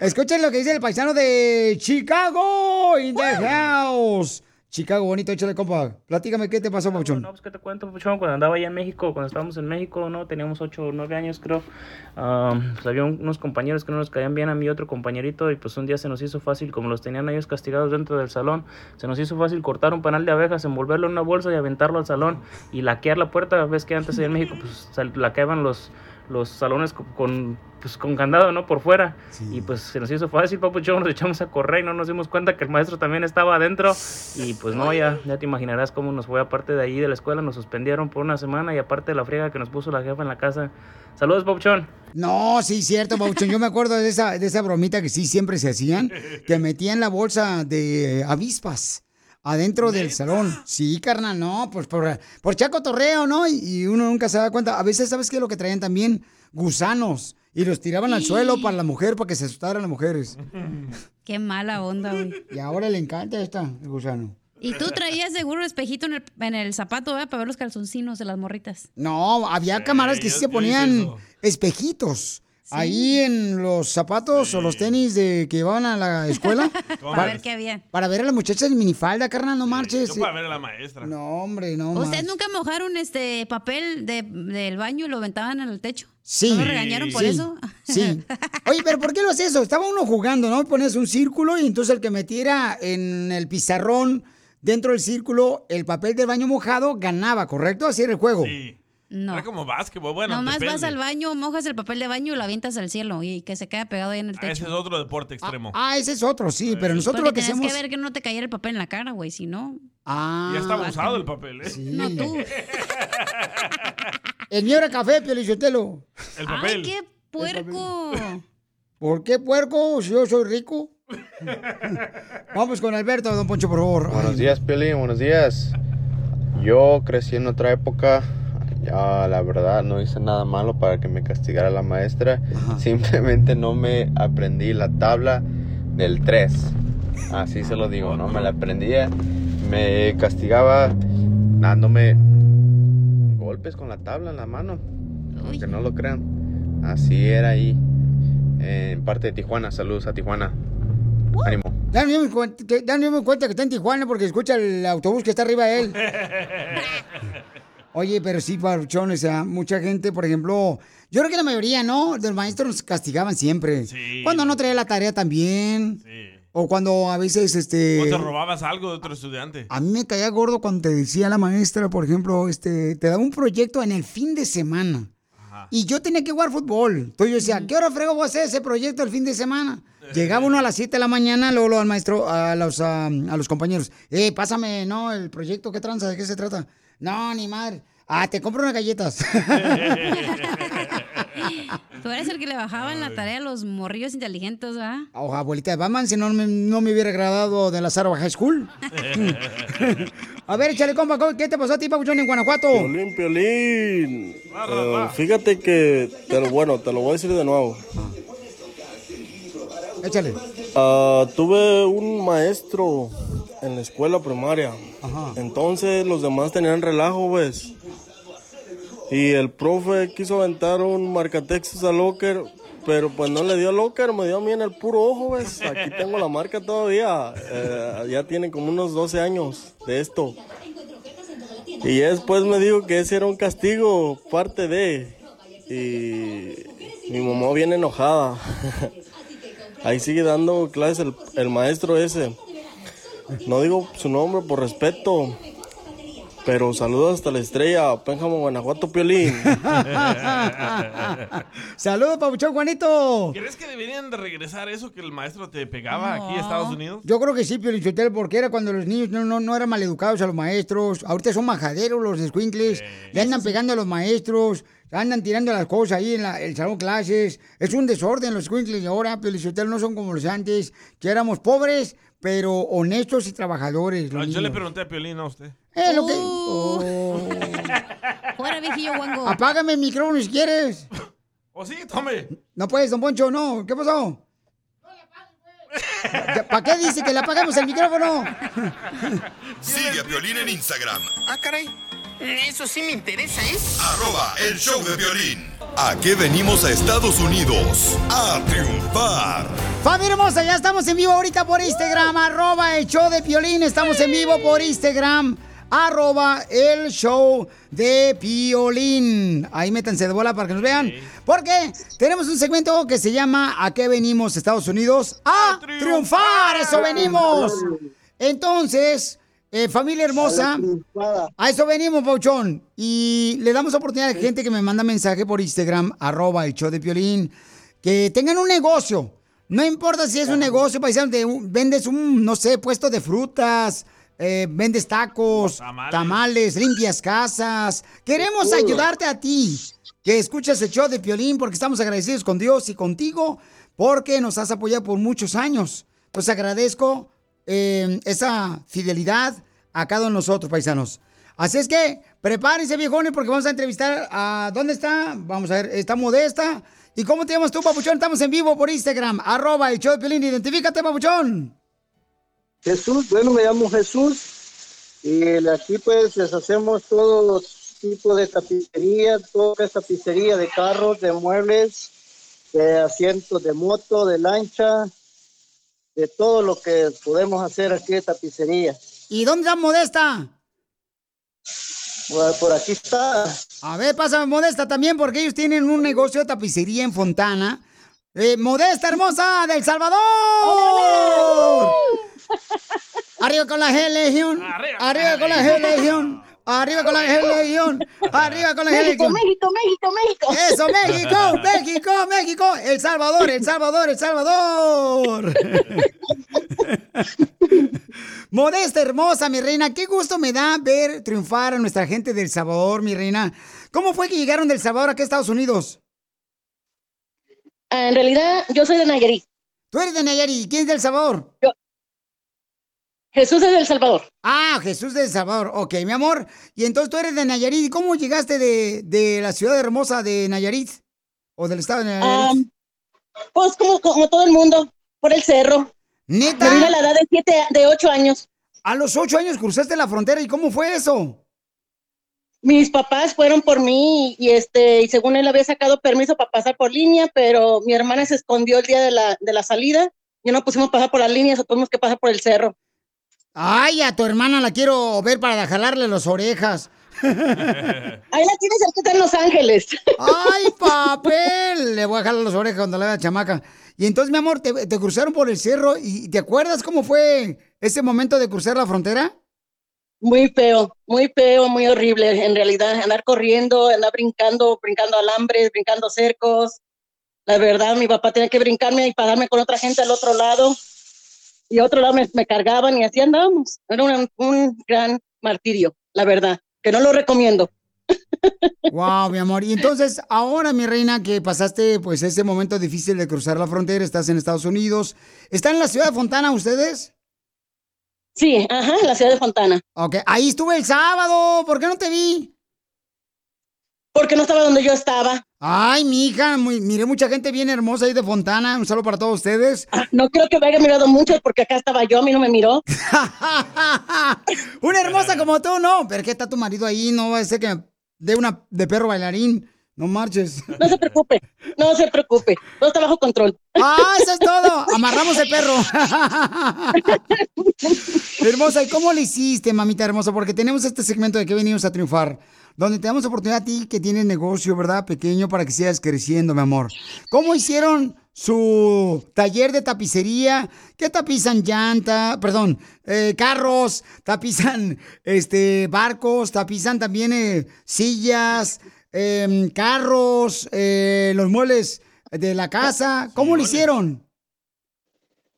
Escuchen lo que dice el paisano de Chicago in the house. Chicago, bonito, échale, compa. Platícame, ¿qué te pasó, Pauchón? No, pues qué te cuento, Puchón, cuando andaba allá en México, cuando estábamos en México, ¿no? Teníamos 8 o 9 años, creo. am, pues había un- unos compañeros que no nos caían bien a mí, otro compañerito, y pues un día se nos hizo fácil, como los tenían ellos castigados dentro del salón, se nos hizo fácil cortar un panal de abejas, envolverlo en una bolsa y aventarlo al salón y laquear la puerta. Ves que antes allá en México, pues laqueaban los, los salones co- con, pues, con candado, ¿no? Por fuera. Y pues se nos hizo fácil, papuchón, nos echamos a correr y no nos dimos cuenta que el maestro también estaba adentro. Y pues no, ya, ya te imaginarás cómo nos fue aparte de ahí de la escuela, nos suspendieron por una semana y aparte de la friega que nos puso la jefa en la casa. Saludos, papuchón. No, sí, cierto, Pauchón. Yo me acuerdo de esa, de esa bromita que sí siempre se hacían, que metían la bolsa de avispas adentro del salón. Sí, carnal, no, pues por, por chaco torreo, ¿no? Y, y uno nunca se da cuenta. A veces, ¿sabes qué es lo que traían también? Gusanos. Y los tiraban al suelo para la mujer, para que se asustaran las mujeres. [laughs] Qué mala onda, güey. Y ahora le encanta esta, el gusano. Y tú traías seguro un espejito en el, en el zapato, ¿verdad? Para ver los calzoncinos de las morritas. No, había cámaras que sí se ponían espejitos. Ahí en los zapatos o los tenis de que iban a la escuela. [laughs] Para ver qué había. Para ver a las muchachas en minifalda, carnal, no marches. Yo para ver a la maestra. No, hombre, no ¿Ustedes nunca mojaron este papel de, del baño y lo aventaban en el techo? Sí. ¿No lo regañaron por Sí, eso? Sí. Oye, pero ¿por qué lo haces eso? Estaba uno jugando, ¿no? Pones un círculo y entonces el que metiera en el pizarrón dentro del círculo el papel del baño mojado ganaba, ¿correcto? Así era el juego. Sí. No. Era como básquetbol. Bueno, Nomás depende. vas al baño, mojas el papel de baño y lo avientas al cielo y que se queda pegado ahí en el Ah, techo. ese es otro deporte extremo. Ah, ese es otro, sí, pero nosotros Porque lo que hacemos... que ver que no te cayera el papel en la cara, güey, si no... Ah. ya estaba usado el papel, ¿eh? No tú. [laughs] El mío era café, Piolichotelo. El ¡Ay, qué puerco! ¿Por qué puerco? Si yo soy rico. [laughs] Vamos con Alberto, don Poncho, por favor. Buenos días, Piolín, buenos días. Yo crecí en otra época, ya la verdad no hice nada malo para que me castigara la maestra, simplemente no me aprendí la tabla del 3. Así se lo digo, no me la aprendía. Me castigaba dándome golpes con la tabla en la mano, aunque no lo crean. Así era ahí, en parte de Tijuana. Saludos a Tijuana. Ánimo. Ya no me cuenta, que- ya no me cuenta que está en Tijuana porque escucha el autobús que está arriba de él. [laughs] Oye, pero sí, Paruchón, o sea, mucha gente, por ejemplo, yo creo que la mayoría, ¿no? De los maestros nos castigaban siempre. Cuando no traía la tarea también. O cuando a veces, este... O te robabas algo de otro estudiante. A mí me caía gordo cuando te decía la maestra, por ejemplo, este, te daba un proyecto en el fin de semana. Y yo tenía que jugar fútbol. Entonces yo decía, ¿qué hora frego voy a hacer ese proyecto el fin de semana? Llegaba uno a las 7 de la mañana, luego, luego al maestro, a los, ah, a los compañeros, eh, pásame, ¿no? El proyecto, ¿qué tranza? ¿De qué se trata? No, ni madre. Ah, te compro unas galletas. [laughs] Tú eres el que le bajaba en la tarea a los morrillos inteligentes, ¿verdad? Oh, abuelita de Batman, si no me, no me hubiera agradado de la Sarva High School. [laughs] [laughs] a ver, échale, compa, ¿qué te pasó a ti, Pabuchón, en Guanajuato? Piolín, Piolín. Eh, fíjate que, te lo, bueno, te lo voy a decir de nuevo. Échale. Ah, tuve un maestro en la escuela primaria. Entonces los demás tenían relajo, ¿ves? Y el profe quiso aventar un marcatextos a Locker, pero pues no le dio a Locker, me dio a mí en el puro ojo, ¿ves? Aquí tengo la marca todavía. Eh, ya tiene como unos 12 años de esto. Y después me dijo que ese era un castigo, parte de. Y mi mamá viene enojada. [laughs] Ahí sigue dando clases el, el maestro ese. No digo su nombre por respeto, pero saludos hasta la estrella, Pénjamo, Guanajuato, Piolín. [laughs] Saludos, Pabuchón, Juanito. ¿Crees que deberían de regresar eso que el maestro te pegaba aquí a Estados Unidos? Yo creo que sí, Piolichotel, porque era cuando los niños no, no, no eran maleducados a los maestros. Ahorita son majaderos los escuincles. Le andan pegando a los maestros. Andan tirando las cosas ahí en la- el salón de clases. Es un desorden los escuincles de ahora, Piolichotel, no son como los antes, que éramos pobres, pero honestos y trabajadores. los Ah, Yo le pregunté a Piolín a usted. Eh, lo que... Uh. Oh. Fuera, viejillo guango. Apágame el micrófono si quieres. ¿O sí? Tome. No puedes, don Poncho, no. ¿Qué pasó? [laughs] ¿Para qué dice que le apagamos el micrófono? Sigue a Piolín en Instagram, Ah, caray. Eso sí me interesa, ¿eh? arroba el show de violín. ¿A qué venimos a Estados Unidos? A triunfar. Familia hermosa, ya estamos en vivo ahorita por Instagram, arroba el show de Piolín. Estamos en vivo por Instagram, arroba el show de Piolín. Ahí métanse de bola para que nos vean. Porque tenemos un segmento que se llama ¿A qué venimos Estados Unidos? ¡A, triunfar! ¡Eso venimos! Entonces, eh, familia hermosa, a eso venimos, Pauchón. Y le damos oportunidad a gente que me manda mensaje por Instagram, arroba el show de Piolín, que tengan un negocio. No importa si es un negocio, paisano, de un- vendes un, no sé, puesto de frutas, eh, vendes tacos, tamales. limpias casas. Queremos ayudarte a ti, que escuchas el show de Piolín, porque estamos agradecidos con Dios y contigo, porque nos has apoyado por muchos años. Pues agradezco eh, esa fidelidad a cada uno de nosotros, paisanos. Así es que prepárense, viejones, porque vamos a entrevistar a... ¿Dónde está? Vamos a ver, está Modesta. ¿Y cómo te llamas tú, Papuchón? Estamos en vivo por Instagram, arroba el show de Piolín. Identifícate, Papuchón. Jesús, bueno, me llamo Jesús y aquí pues les hacemos todo tipo de tapicería, toda tapicería de carros, de muebles, de asientos de moto, de lancha, de todo lo que podemos hacer aquí de tapicería. ¿Y dónde está Modesta? Por, por aquí está. A ver, pásame Modesta también, porque ellos tienen un negocio de tapicería en Fontana. Eh, Modesta hermosa del Salvador. Arriba con la G Legión. Arriba con la G Legión. Arriba con la G Legión. Arriba con la G México, Legión. México, México, México. Eso, México, México, México. El Salvador, El Salvador, El Salvador. [laughs] Modesta hermosa, mi reina. Qué gusto me da ver triunfar a nuestra gente del Salvador, mi reina. ¿Cómo fue que llegaron del Salvador aquí a Estados Unidos? Ah, en realidad, yo soy de Nayarit. ¿Tú eres de Nayarit? ¿Y quién es del Salvador? Jesús es del Salvador. Ah, Jesús del Salvador. Ok, mi amor. Y entonces tú eres de Nayarit. ¿Y cómo llegaste de, de la ciudad hermosa de Nayarit? ¿O del estado de Nayarit? Pues como, como todo el mundo, por el cerro. ¿Neta? Me a la edad de siete, de ocho años. A los ocho años cruzaste la frontera. ¿Y cómo fue eso? Mis papás fueron por mí y este y según él había sacado permiso para pasar por línea, pero mi hermana se escondió el día de la, de la salida. Ya no pusimos pasar por las líneas, tuvimos que pasar por el cerro. Ay, a tu hermana la quiero ver para jalarle las orejas. [laughs] Ahí la tienes cerquita en Los Ángeles. ¡Ay, [laughs] papel! Le voy a jalar las orejas cuando la vea chamaca. Y entonces, mi amor, te, te cruzaron por el cerro. ¿Y te acuerdas cómo fue ese momento de cruzar la frontera? Muy feo, muy feo, muy horrible en realidad. Andar corriendo, andar brincando, brincando alambres, brincando cercos. La verdad, mi papá tenía que brincarme y pararme con otra gente al otro lado. Y a otro lado me, me cargaban y así andábamos. Era un, un gran martirio, la verdad, que no lo recomiendo. Wow, mi amor. Y entonces, ahora, mi reina, que pasaste pues ese momento difícil de cruzar la frontera, estás en Estados Unidos. ¿Están en la ciudad de Fontana ustedes? Sí, ajá, en la ciudad de Fontana. Ok, ahí estuve el sábado. ¿Por qué no te vi? Porque no estaba donde yo estaba. Ay, mi hija, miré mucha gente bien hermosa ahí de Fontana. Un saludo para todos ustedes. No creo que me haya mirado mucho porque acá estaba yo, a mí no me miró. [laughs] Una hermosa como tú, no. Pero que está tu marido ahí, no va a ser que de una de perro bailarín. No marches. No se preocupe, no se preocupe. Todo está bajo control. ¡Ah, eso es todo! Amarramos el perro. [laughs] hermosa, ¿y cómo le hiciste, mamita hermosa? Porque tenemos este segmento de que venimos a triunfar, donde te damos oportunidad a ti que tienes negocio, ¿verdad? Pequeño para que sigas creciendo, mi amor. ¿Cómo hicieron su taller de tapicería? ¿Qué tapizan llanta? Perdón, eh, carros, tapizan este, barcos, tapizan también eh, sillas, eh, carros, eh, los muebles de la casa. ¿Cómo lo hicieron?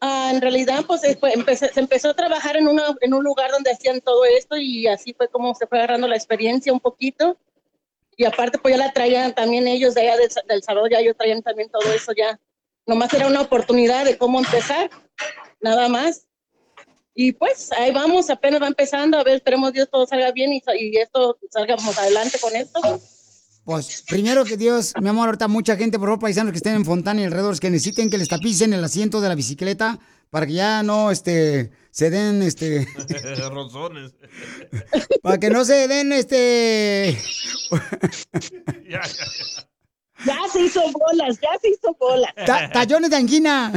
Ah, en realidad, pues empecé- se empezó a trabajar en, una, en un lugar donde hacían todo esto y así fue como se fue agarrando la experiencia un poquito. Y aparte, pues ya la traían también ellos de allá del, del Salvador, ya ellos traían también todo eso ya. Nomás era una oportunidad de cómo empezar, nada más. Y pues ahí vamos, apenas va empezando, a ver, esperemos Dios todo salga bien y, y esto salgamos adelante con esto. Pues primero que Dios, mi amor, ahorita mucha gente, por favor, paisanos que estén en Fontana y alrededor, que necesiten que les tapicen el asiento de la bicicleta para que ya no, este, se den, este, [laughs] Rozones. [laughs] para que no se den, este, [laughs] Ya, ya, ya. Ya se hizo bolas, ya se hizo bolas. ta- tallones de angina.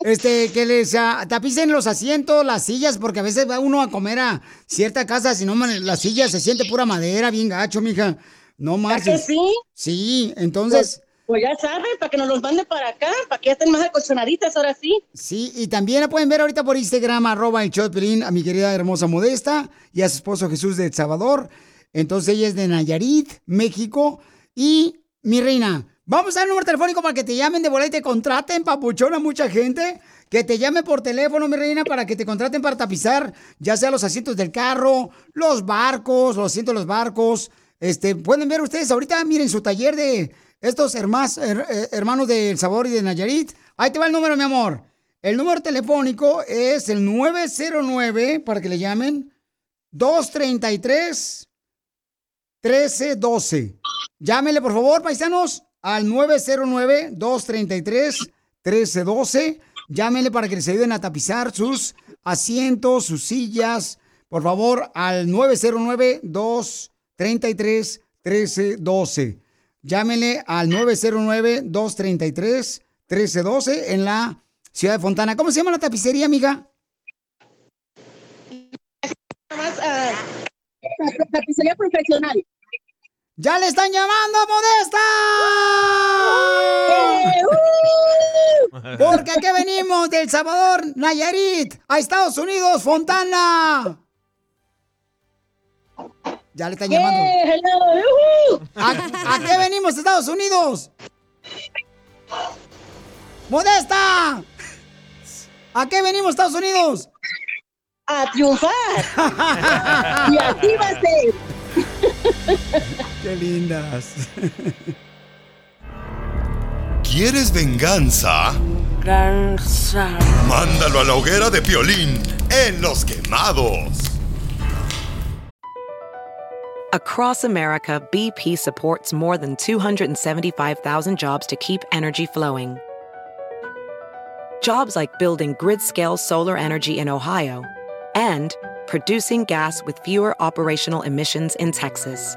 Este, que les ah, tapicen los asientos, las sillas, porque a veces va uno a comer a cierta casa, si no, man, la silla se siente pura madera, bien gacho, mija. No más. que sí? Sí, entonces, Pues ya saben, para que nos los manden para acá, para que ya estén más acolchonaditas ahora sí. sí, y también la pueden ver ahorita por Instagram, arroba el a mi querida hermosa Modesta y a su esposo Jesús de El Salvador. Entonces ella es de Nayarit, México. Y mi reina, vamos a dar el número telefónico para que te llamen de bola y te contraten, papuchón, a mucha gente. Que te llame por teléfono, mi reina, para que te contraten para tapizar, ya sea los asientos del carro, los barcos, los asientos de los barcos. Este, pueden ver ustedes ahorita, miren su taller de estos eh, hermanos de El Sabor y de Nayarit. Ahí te va el número, mi amor. El número telefónico es el 909, para que le llamen, 233 1312. Llámenle, por favor, paisanos, al 909-233-1312. Llámenle para que les ayuden a tapizar sus asientos, sus sillas. Por favor, al 909-233-1312. Llámenle al 909-233-1312 en la ciudad de Fontana. ¿Cómo se llama la tapicería, amiga? Más, ah, tapicería profesional. ¡Ya le están llamando a Modesta! Porque aquí venimos del Salvador, Nayarit, a Estados Unidos, Fontana. Ya le están llamando. ¿A, a qué venimos, Estados Unidos? ¡Modesta! ¿A qué venimos, Estados Unidos? A triunfar. [laughs] y así va a ser. ¡Qué lindas! [laughs] ¿Quieres venganza? Venganza. Mándalo a la hoguera de Piolín en Los Quemados. Across America, BP supports more than 275,000 jobs to keep energy flowing. Jobs like building grid scale solar energy in Ohio and producing gas with fewer operational emissions in Texas.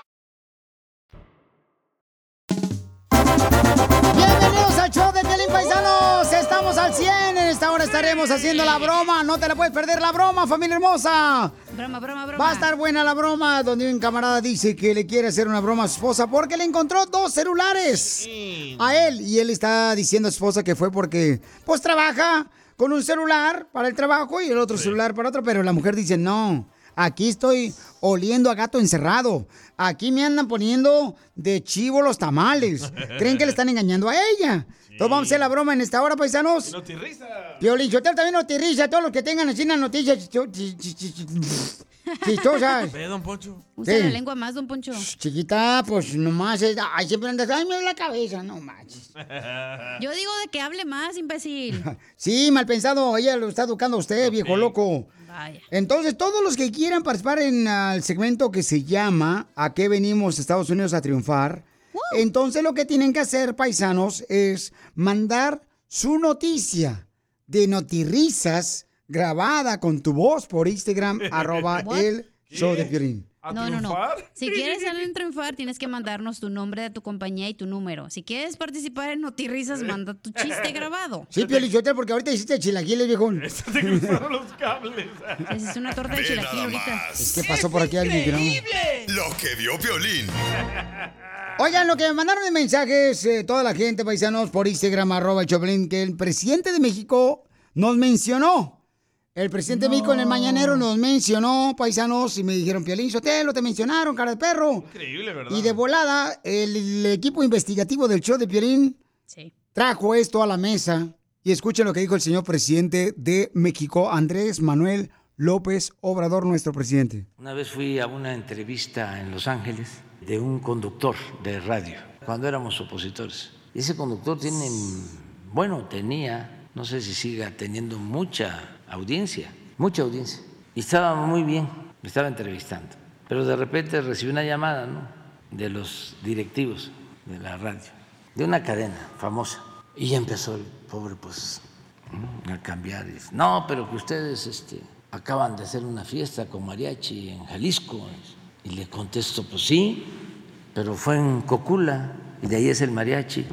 Bienvenidos al show de Pelín Paisanos. Estamos al 100. En esta hora estaremos haciendo la broma. No te la puedes perder la broma, familia hermosa. Broma, broma, broma. Va a estar buena la broma donde un camarada dice que le quiere hacer una broma a su esposa porque le encontró dos celulares a él. Y él está diciendo a su esposa que fue porque pues trabaja con un celular para el trabajo y el otro celular para otro. Pero la mujer dice, no, aquí estoy oliendo a gato encerrado. Aquí me andan poniendo de chivo los tamales. [laughs] Creen que le están engañando a ella. Entonces vamos a hacer la broma en esta hora, paisanos. No te risa. Piolín, yo también noticias, todos los que tengan así unas noticias [laughs] chistosas. Ve, don Poncho. Usa Sí. la lengua más, don Poncho. Chiquita, pues nomás es, ay, siempre andas, ay, me duele la cabeza, no manches. [laughs] Yo digo de que hable más, imbécil. Sí, mal pensado, ella lo está educando a usted, viejo loco. Vaya. Entonces, todos los que quieran participar en ah, el segmento que se llama ¿A qué venimos Estados Unidos a triunfar? Entonces, lo que tienen que hacer, paisanos, es mandar su noticia de notirrisas grabada con tu voz por Instagram, [laughs] arroba el show de Piolín. No, no, no. Si quieres salir en triunfar, tienes que mandarnos tu nombre de tu compañía y tu número. Si quieres participar en Notirrisas, manda tu chiste [laughs] grabado. Sí, Piolín, yo te- porque ahorita hiciste chilaquiles, viejón. Se te cruzaron los cables. [laughs] Es una torta de Ve chilaquil nada ahorita. Es que pasó por aquí alguien que no. Lo que vio Piolín. [laughs] Oigan, lo que me mandaron de mensajes eh, toda la gente, paisanos, por Instagram, arroba el Choplin, que el presidente de México nos mencionó. El presidente de México en el mañanero nos mencionó, paisanos, y me dijeron, Piolín Sotelo, te mencionaron, cara de perro. Increíble, ¿verdad? Y de volada, el, el equipo investigativo del show de Piolín trajo esto a la mesa. Y escuchen lo que dijo el señor presidente de México, Andrés Manuel López Obrador, nuestro presidente. Una vez fui a una entrevista en Los Ángeles de un conductor de radio, cuando éramos opositores. Y ese conductor tiene, bueno, tenía, no sé si siga teniendo mucha audiencia, mucha audiencia. Y estaba muy bien, me estaba entrevistando. Pero de repente recibí una llamada, ¿no? De los directivos de la radio, de una cadena famosa. Y ya empezó el pobre, pues, ¿no? a cambiar. Dice, no, pero que ustedes este, acaban de hacer una fiesta con mariachi en Jalisco. Y le contesto, pues sí, pero fue en Cocula, y de ahí es el mariachi,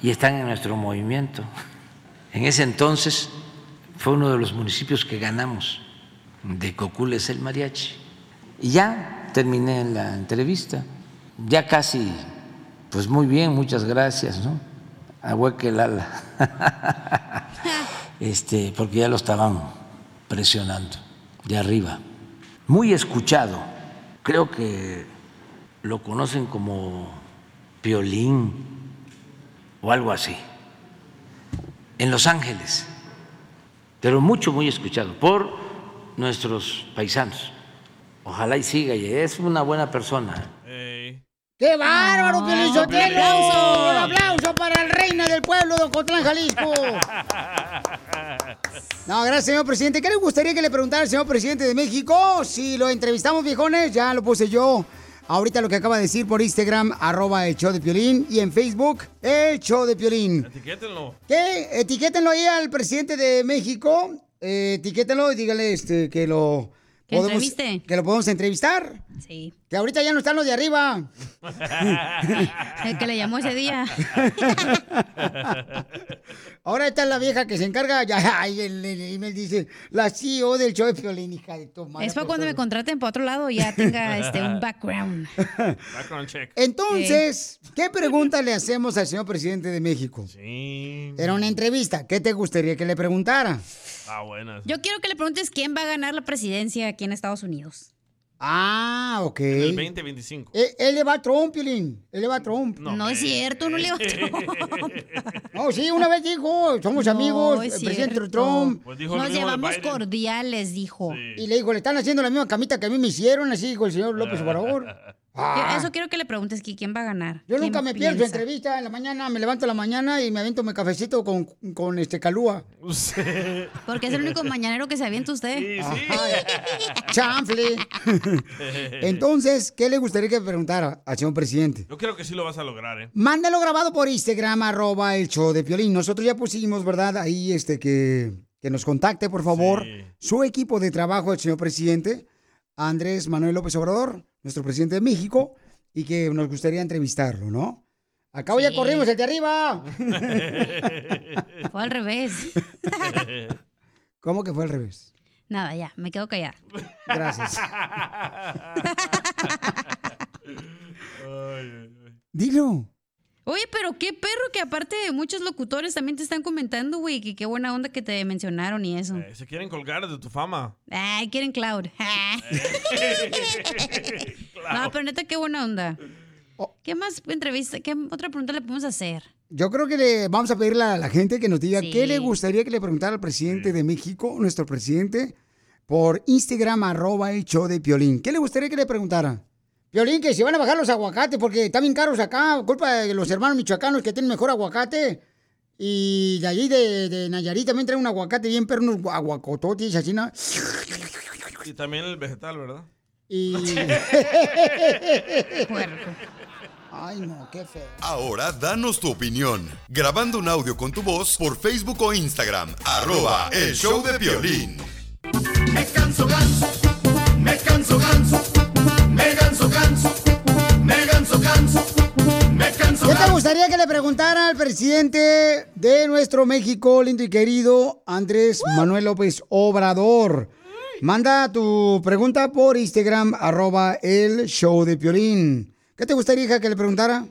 y están en nuestro movimiento. En ese entonces fue uno de los municipios que ganamos, de Cocula es el mariachi. Y ya terminé la entrevista, ya casi, pues muy bien, muchas gracias, ¿no? Ahueque el ala. [laughs] este, porque ya lo estaban presionando de arriba. Muy escuchado, creo que lo conocen como Piolín o algo así, en Los Ángeles, pero mucho, muy escuchado por nuestros paisanos. Ojalá y siga, y es una buena persona. ¡Qué bárbaro, Piolín un Sotelo! aplauso. ¡Un aplauso para el reina del pueblo de Ocotlán, Jalisco! [laughs] No, gracias, señor presidente. ¿Qué le gustaría que le preguntara al señor presidente de México? Si lo entrevistamos, viejones, ya lo puse yo. Ahorita lo que acaba de decir por Instagram, arroba el show de Piolín. Y en Facebook, el show de Piolín. Etiquétenlo. ¿Qué? Etiquétenlo ahí al presidente de México. Eh, etiquétenlo y dígale este, que lo... Que entreviste. Que lo podemos entrevistar. Sí. Que ahorita ya no están los de arriba. [laughs] El que le llamó ese día. [laughs] Ahora está la vieja que se encarga, ya, [laughs] el email dice, la CEO del show de Piolín, hija de tu madre. Es para por cuando me contraten para otro lado y ya tenga este, un background. [laughs] Background check. Entonces, ¿qué pregunta le hacemos al señor presidente de México? Sí. Era una entrevista. ¿Qué te gustaría que le preguntara? Ah, buenas. Yo quiero que le preguntes quién va a ganar la presidencia aquí en Estados Unidos. Ah, ok. En el 2025. Eh, Él le va a Trump, Piolín. Él le va a Trump. No, es cierto, no le va a Trump. [laughs] No, sí, una vez dijo, somos No, amigos, es el presidente cierto. Trump. Pues Nos llevamos cordiales, dijo. Y le dijo, le están haciendo la misma camita que a mí me hicieron, así dijo el señor López Obrador. [laughs] Ah. Eso quiero que le preguntes que quién va a ganar. Yo ¿Quién nunca me pierdo entrevista en la mañana, me levanto en la mañana y me avento mi cafecito con, con este calúa. Porque es el único mañanero que se avienta usted. Chanfle. [laughs] Entonces, ¿qué le gustaría que preguntara al señor presidente? Yo creo que sí lo vas a lograr, ¿eh? Mándalo grabado por Instagram, arroba el show de Piolín. Nosotros ya pusimos, ¿verdad? Ahí este que, que nos contacte, por favor, su equipo de trabajo del señor presidente, Andrés Manuel López Obrador, nuestro presidente de México, y que nos gustaría entrevistarlo, ¿no? Acá ya Sí. corrimos el de arriba. [laughs] Fue al revés. [laughs] ¿Cómo que fue al revés? Nada, ya, me quedo callada. Gracias. [laughs] Dilo. Oye, pero qué perro que aparte de muchos locutores también te están comentando, güey, que qué buena onda que te mencionaron y eso. Eh, Se quieren colgar de tu fama. Ay, quieren cloud. [laughs] No, pero neta, qué buena onda. Oh. ¿Qué más entrevista? ¿Qué otra pregunta le podemos hacer? Yo creo que le vamos a pedirle a la gente que nos diga Sí. qué le gustaría que le preguntara al presidente de México, nuestro presidente, por Instagram, arroba el show de Piolín. ¿Qué le gustaría que le preguntara? Piolín, que se van a bajar los aguacates porque están bien caros acá, culpa de los hermanos michoacanos que tienen mejor aguacate. Y de allí de, de Nayarit también traen un aguacate bien, pero unos aguacototes así, ¿no? Y también el vegetal, ¿verdad? Y... [laughs] [laughs] Ay, no, qué feo. Ahora danos tu opinión. Grabando un audio con tu voz por Facebook o Instagram. Arroba el show de Piolín. Me canso ganso, me canso canso, gustaría que le preguntara al presidente de nuestro México, lindo y querido, Andrés Manuel López Obrador? Manda tu pregunta por Instagram, arroba el show de Piolín. ¿Qué te gustaría, hija, que le preguntara?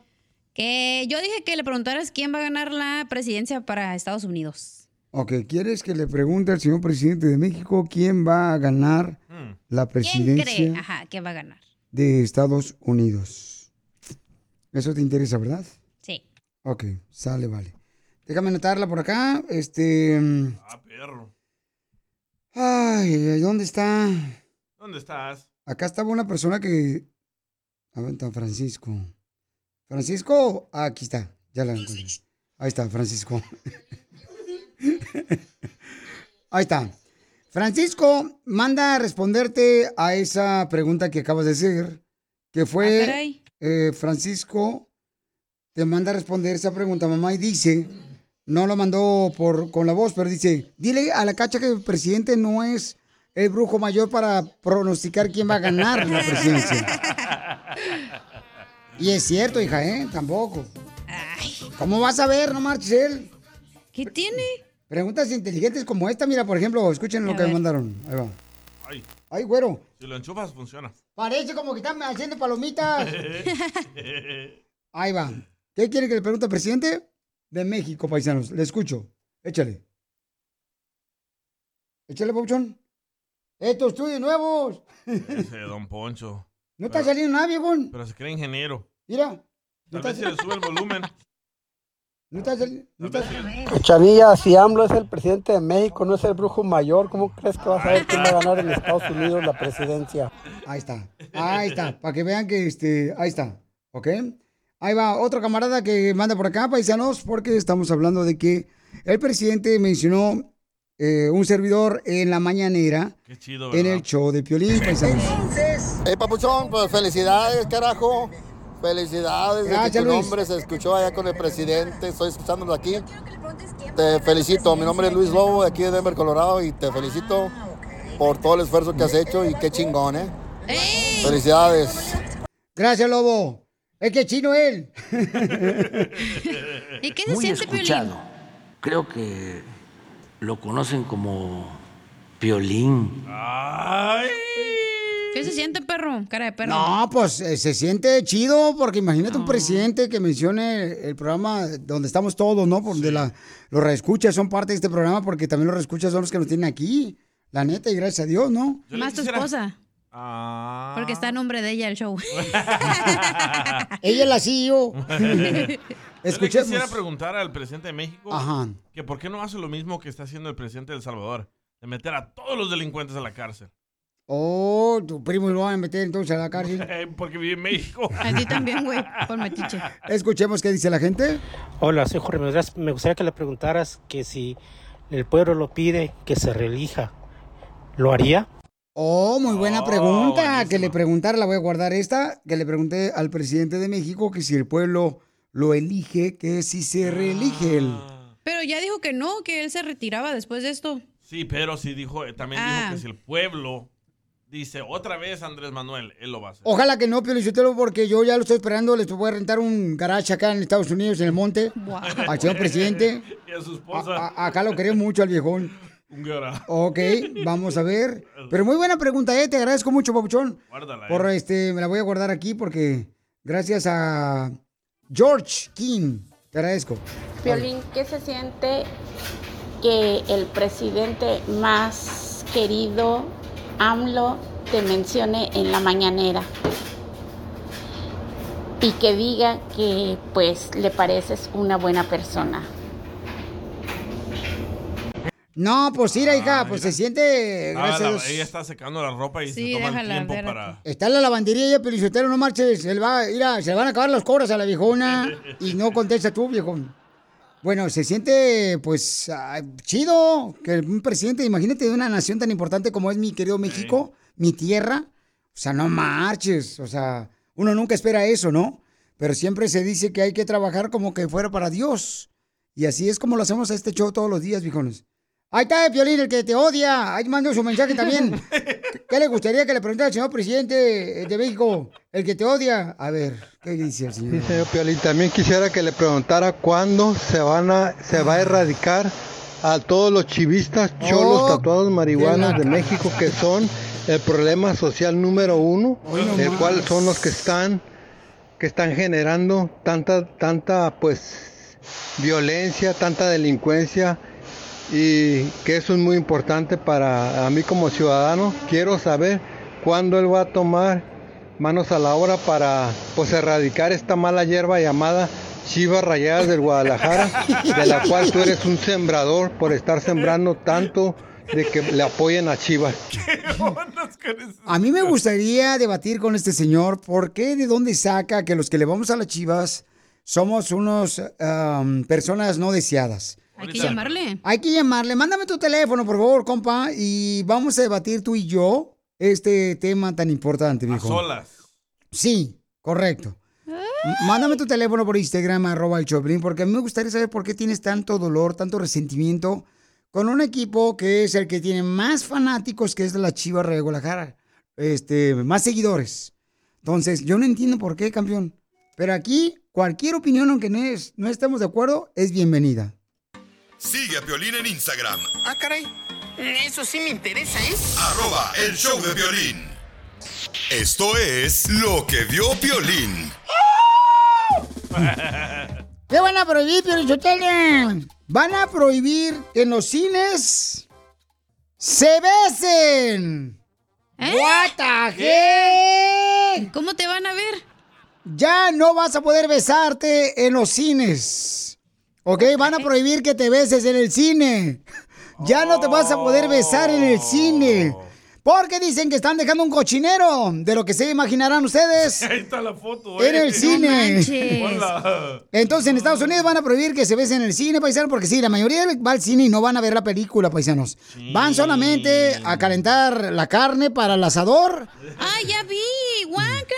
Que yo dije que le preguntaras quién va a ganar la presidencia para Estados Unidos. Ok, ¿quieres que le pregunte al señor presidente de México quién va a ganar la ¿Quién presidencia cree? Ajá, ¿quién va a ganar? de Estados Unidos? Eso te interesa, ¿verdad? Ok, sale, vale. Déjame anotarla por acá. Este. Ah, perro. Ay, ¿dónde está? ¿Dónde estás? Acá estaba una persona que. A ver, está Francisco. Francisco, ah, aquí está. Ya la encontré. Ahí está, Francisco. [laughs] Ahí está. Francisco, manda a responderte a esa pregunta que acabas de hacer, que Ah, fue caray. eh, Francisco te manda a responder esa pregunta, mamá, y dice, no lo mandó por con la voz, pero dice, dile a la cacha que el presidente no es el brujo mayor para pronosticar quién va a ganar la presidencia. [laughs] Y es cierto, hija, ¿eh? Tampoco. ¿Cómo vas a ver, no marches él? ¿Qué tiene? Preguntas inteligentes como esta, mira, por ejemplo, escuchen lo A que me mandaron. Ahí va. Ay, Ay, güero. si lo enchufas, funciona. Parece como que están haciendo palomitas. [laughs] Ahí va. ¿Qué quiere que le pregunte al presidente de México, paisanos? Le escucho. Échale. Échale, Pauchón. Estos estudios nuevos. Ese don Poncho. No está saliendo nada, viejón. Pero se cree ingeniero. Mira. Tal vez si le sube el volumen. No está saliendo. No está Chavilla, si AMLO es el presidente de México, no es el brujo mayor, ¿cómo crees que vas a ver quién va a ganar en Estados Unidos la presidencia? Ahí está. Ahí está. Para que vean que este. Ahí está. ¿Ok? Ahí va. Otro camarada que manda por acá, paisanos, porque estamos hablando de que el presidente mencionó eh, un servidor en la mañanera. Qué chido, En ¿verdad? el show de Piolín, paisanos. Hey, papuchón, pues felicidades, carajo. Felicidades de que Gracias, tu Luis. nombre se escuchó allá con el presidente. Estoy escuchándolo aquí. Te felicito. Mi nombre es Luis Lobo, de aquí de Denver, Colorado, y te felicito por todo el esfuerzo que has hecho y qué chingón, ¿eh? Felicidades. Gracias, Lobo. Es que chino él. ¿Y qué se Muy siente, escuchado. Piolín? Creo que lo conocen como Piolín. ¿Qué se siente, perro? Cara de perro. No, pues eh, se siente chido porque imagínate un presidente que mencione el programa donde estamos todos, ¿no? Por Donde la, los reescuchas son parte de este programa porque también los reescuchas son los que nos tienen aquí. La neta, y gracias a Dios, ¿no? Más tu esposa. Ah. Porque está a nombre de ella el show. [laughs] Ella es la CEO. [laughs] Yo le Escuchemos. quisiera preguntar al presidente de México Ajá. que por qué no hace lo mismo que está haciendo el presidente de El Salvador, de meter a todos los delincuentes a la cárcel. Oh, tu primo lo van a meter entonces a la cárcel. [laughs] Porque vive en México. A ti también, güey, por metiche. Escuchemos qué dice la gente. Hola, soy Jorge. Me gustaría- Me gustaría que le preguntaras que si el pueblo lo pide que se reelija, ¿lo haría? Oh, muy buena pregunta. Que le preguntara, la voy a guardar esta, que le pregunté al presidente de México que si el pueblo lo elige, que si se reelige él. Pero ya dijo que no, que él se retiraba después de esto. Sí, pero sí dijo, eh, también Ah. dijo que si el pueblo dice otra vez Andrés Manuel, él lo va a hacer. Ojalá que no, Piolichotelo, porque yo ya lo estoy esperando. Les voy a rentar un garage acá en Estados Unidos, en el monte, al señor presidente. [laughs] Y a su esposa. A- a- acá lo queremos mucho al viejón. Un. Ok, vamos a ver. Pero muy buena pregunta, ¿eh? Te agradezco mucho, Papuchón. Guárdala, Por eh. este, me la voy a guardar aquí porque gracias a George King. Te agradezco. Violín, ¿qué se siente que el presidente más querido, AMLO, te mencione en la mañanera? Y que diga que pues le pareces una buena persona. No, pues mira, hija, pues se siente, Ah, gracias a la- Dios. ella está secando la ropa y Sí, se toma el tiempo para... Está en la lavandería ya, Piolichotelo, no marches. Se le, va, mira, se le van a acabar las cobras a la viejona y no contesta tú, viejón. Bueno, se siente, pues, ah, chido que un presidente, imagínate, de una nación tan importante como es mi querido México, mi tierra. O sea, no marches. O sea, uno nunca espera eso, ¿no? Pero siempre se dice que hay que trabajar como que fuera para Dios. Y así es como lo hacemos a este show todos los días, viejones. Ahí está, Piolín, el que te odia. Ahí mando su mensaje también. [laughs] ¿Qué le gustaría que le preguntara al señor presidente de México, el que te odia? A ver, ¿qué dice el señor? Sí, señor Piolín, también quisiera que le preguntara cuándo se van a, se va a erradicar a todos los chivistas, cholos, Oh, tatuados, marihuanos de México que son el problema social número uno, el cual son los que están, que están generando tanta, tanta, pues, violencia, tanta delincuencia y que eso es muy importante para a mí como ciudadano. Quiero saber cuándo él va a tomar manos a la obra para pues erradicar esta mala hierba llamada Chivas Rayadas del Guadalajara, de la cual tú eres un sembrador por estar sembrando tanto de que le apoyen a Chivas. [laughs] A mí me gustaría debatir con este señor por qué, de dónde saca que los que le vamos a las chivas somos unos am, personas no deseadas. Hay que llamarle. Hay que llamarle. Mándame tu teléfono, por favor, compa, y vamos a debatir tú y yo este tema tan importante, A viejo. solas. Sí, correcto. Mándame tu teléfono por Instagram, arroba el Choplin, porque a mí me gustaría saber por qué tienes tanto dolor, tanto resentimiento con un equipo que es el que tiene más fanáticos, que es de la Chivas de Guadalajara, este, más seguidores. Entonces, yo no entiendo por qué, campeón. Pero aquí, cualquier opinión, aunque no, es, no estemos de acuerdo, es bienvenida. Sigue a Piolín en Instagram, Ah, caray. Eso sí me interesa, ¿eh? arroba el show de violín. Esto es lo que vio Piolín. ¿Qué van a prohibir, Piolichotele? Van a prohibir que en los cines se besen. What the heck? ¿Cómo te van a ver? Ya no vas a poder besarte en los cines. ¿Ok? Van a prohibir que te beses en el cine. Ya no te vas a poder besar en el cine. Porque dicen que están dejando un cochinero de lo que se imaginarán ustedes. [laughs] Ahí está la foto, En eh. el cine. Hola. Entonces en Estados Unidos van a prohibir que se besen en el cine, paisanos, porque sí, la mayoría va al cine y no van a ver la película, paisanos. Van solamente a calentar la carne para el asador. ¡Ah, ya vi! ¡Guácala!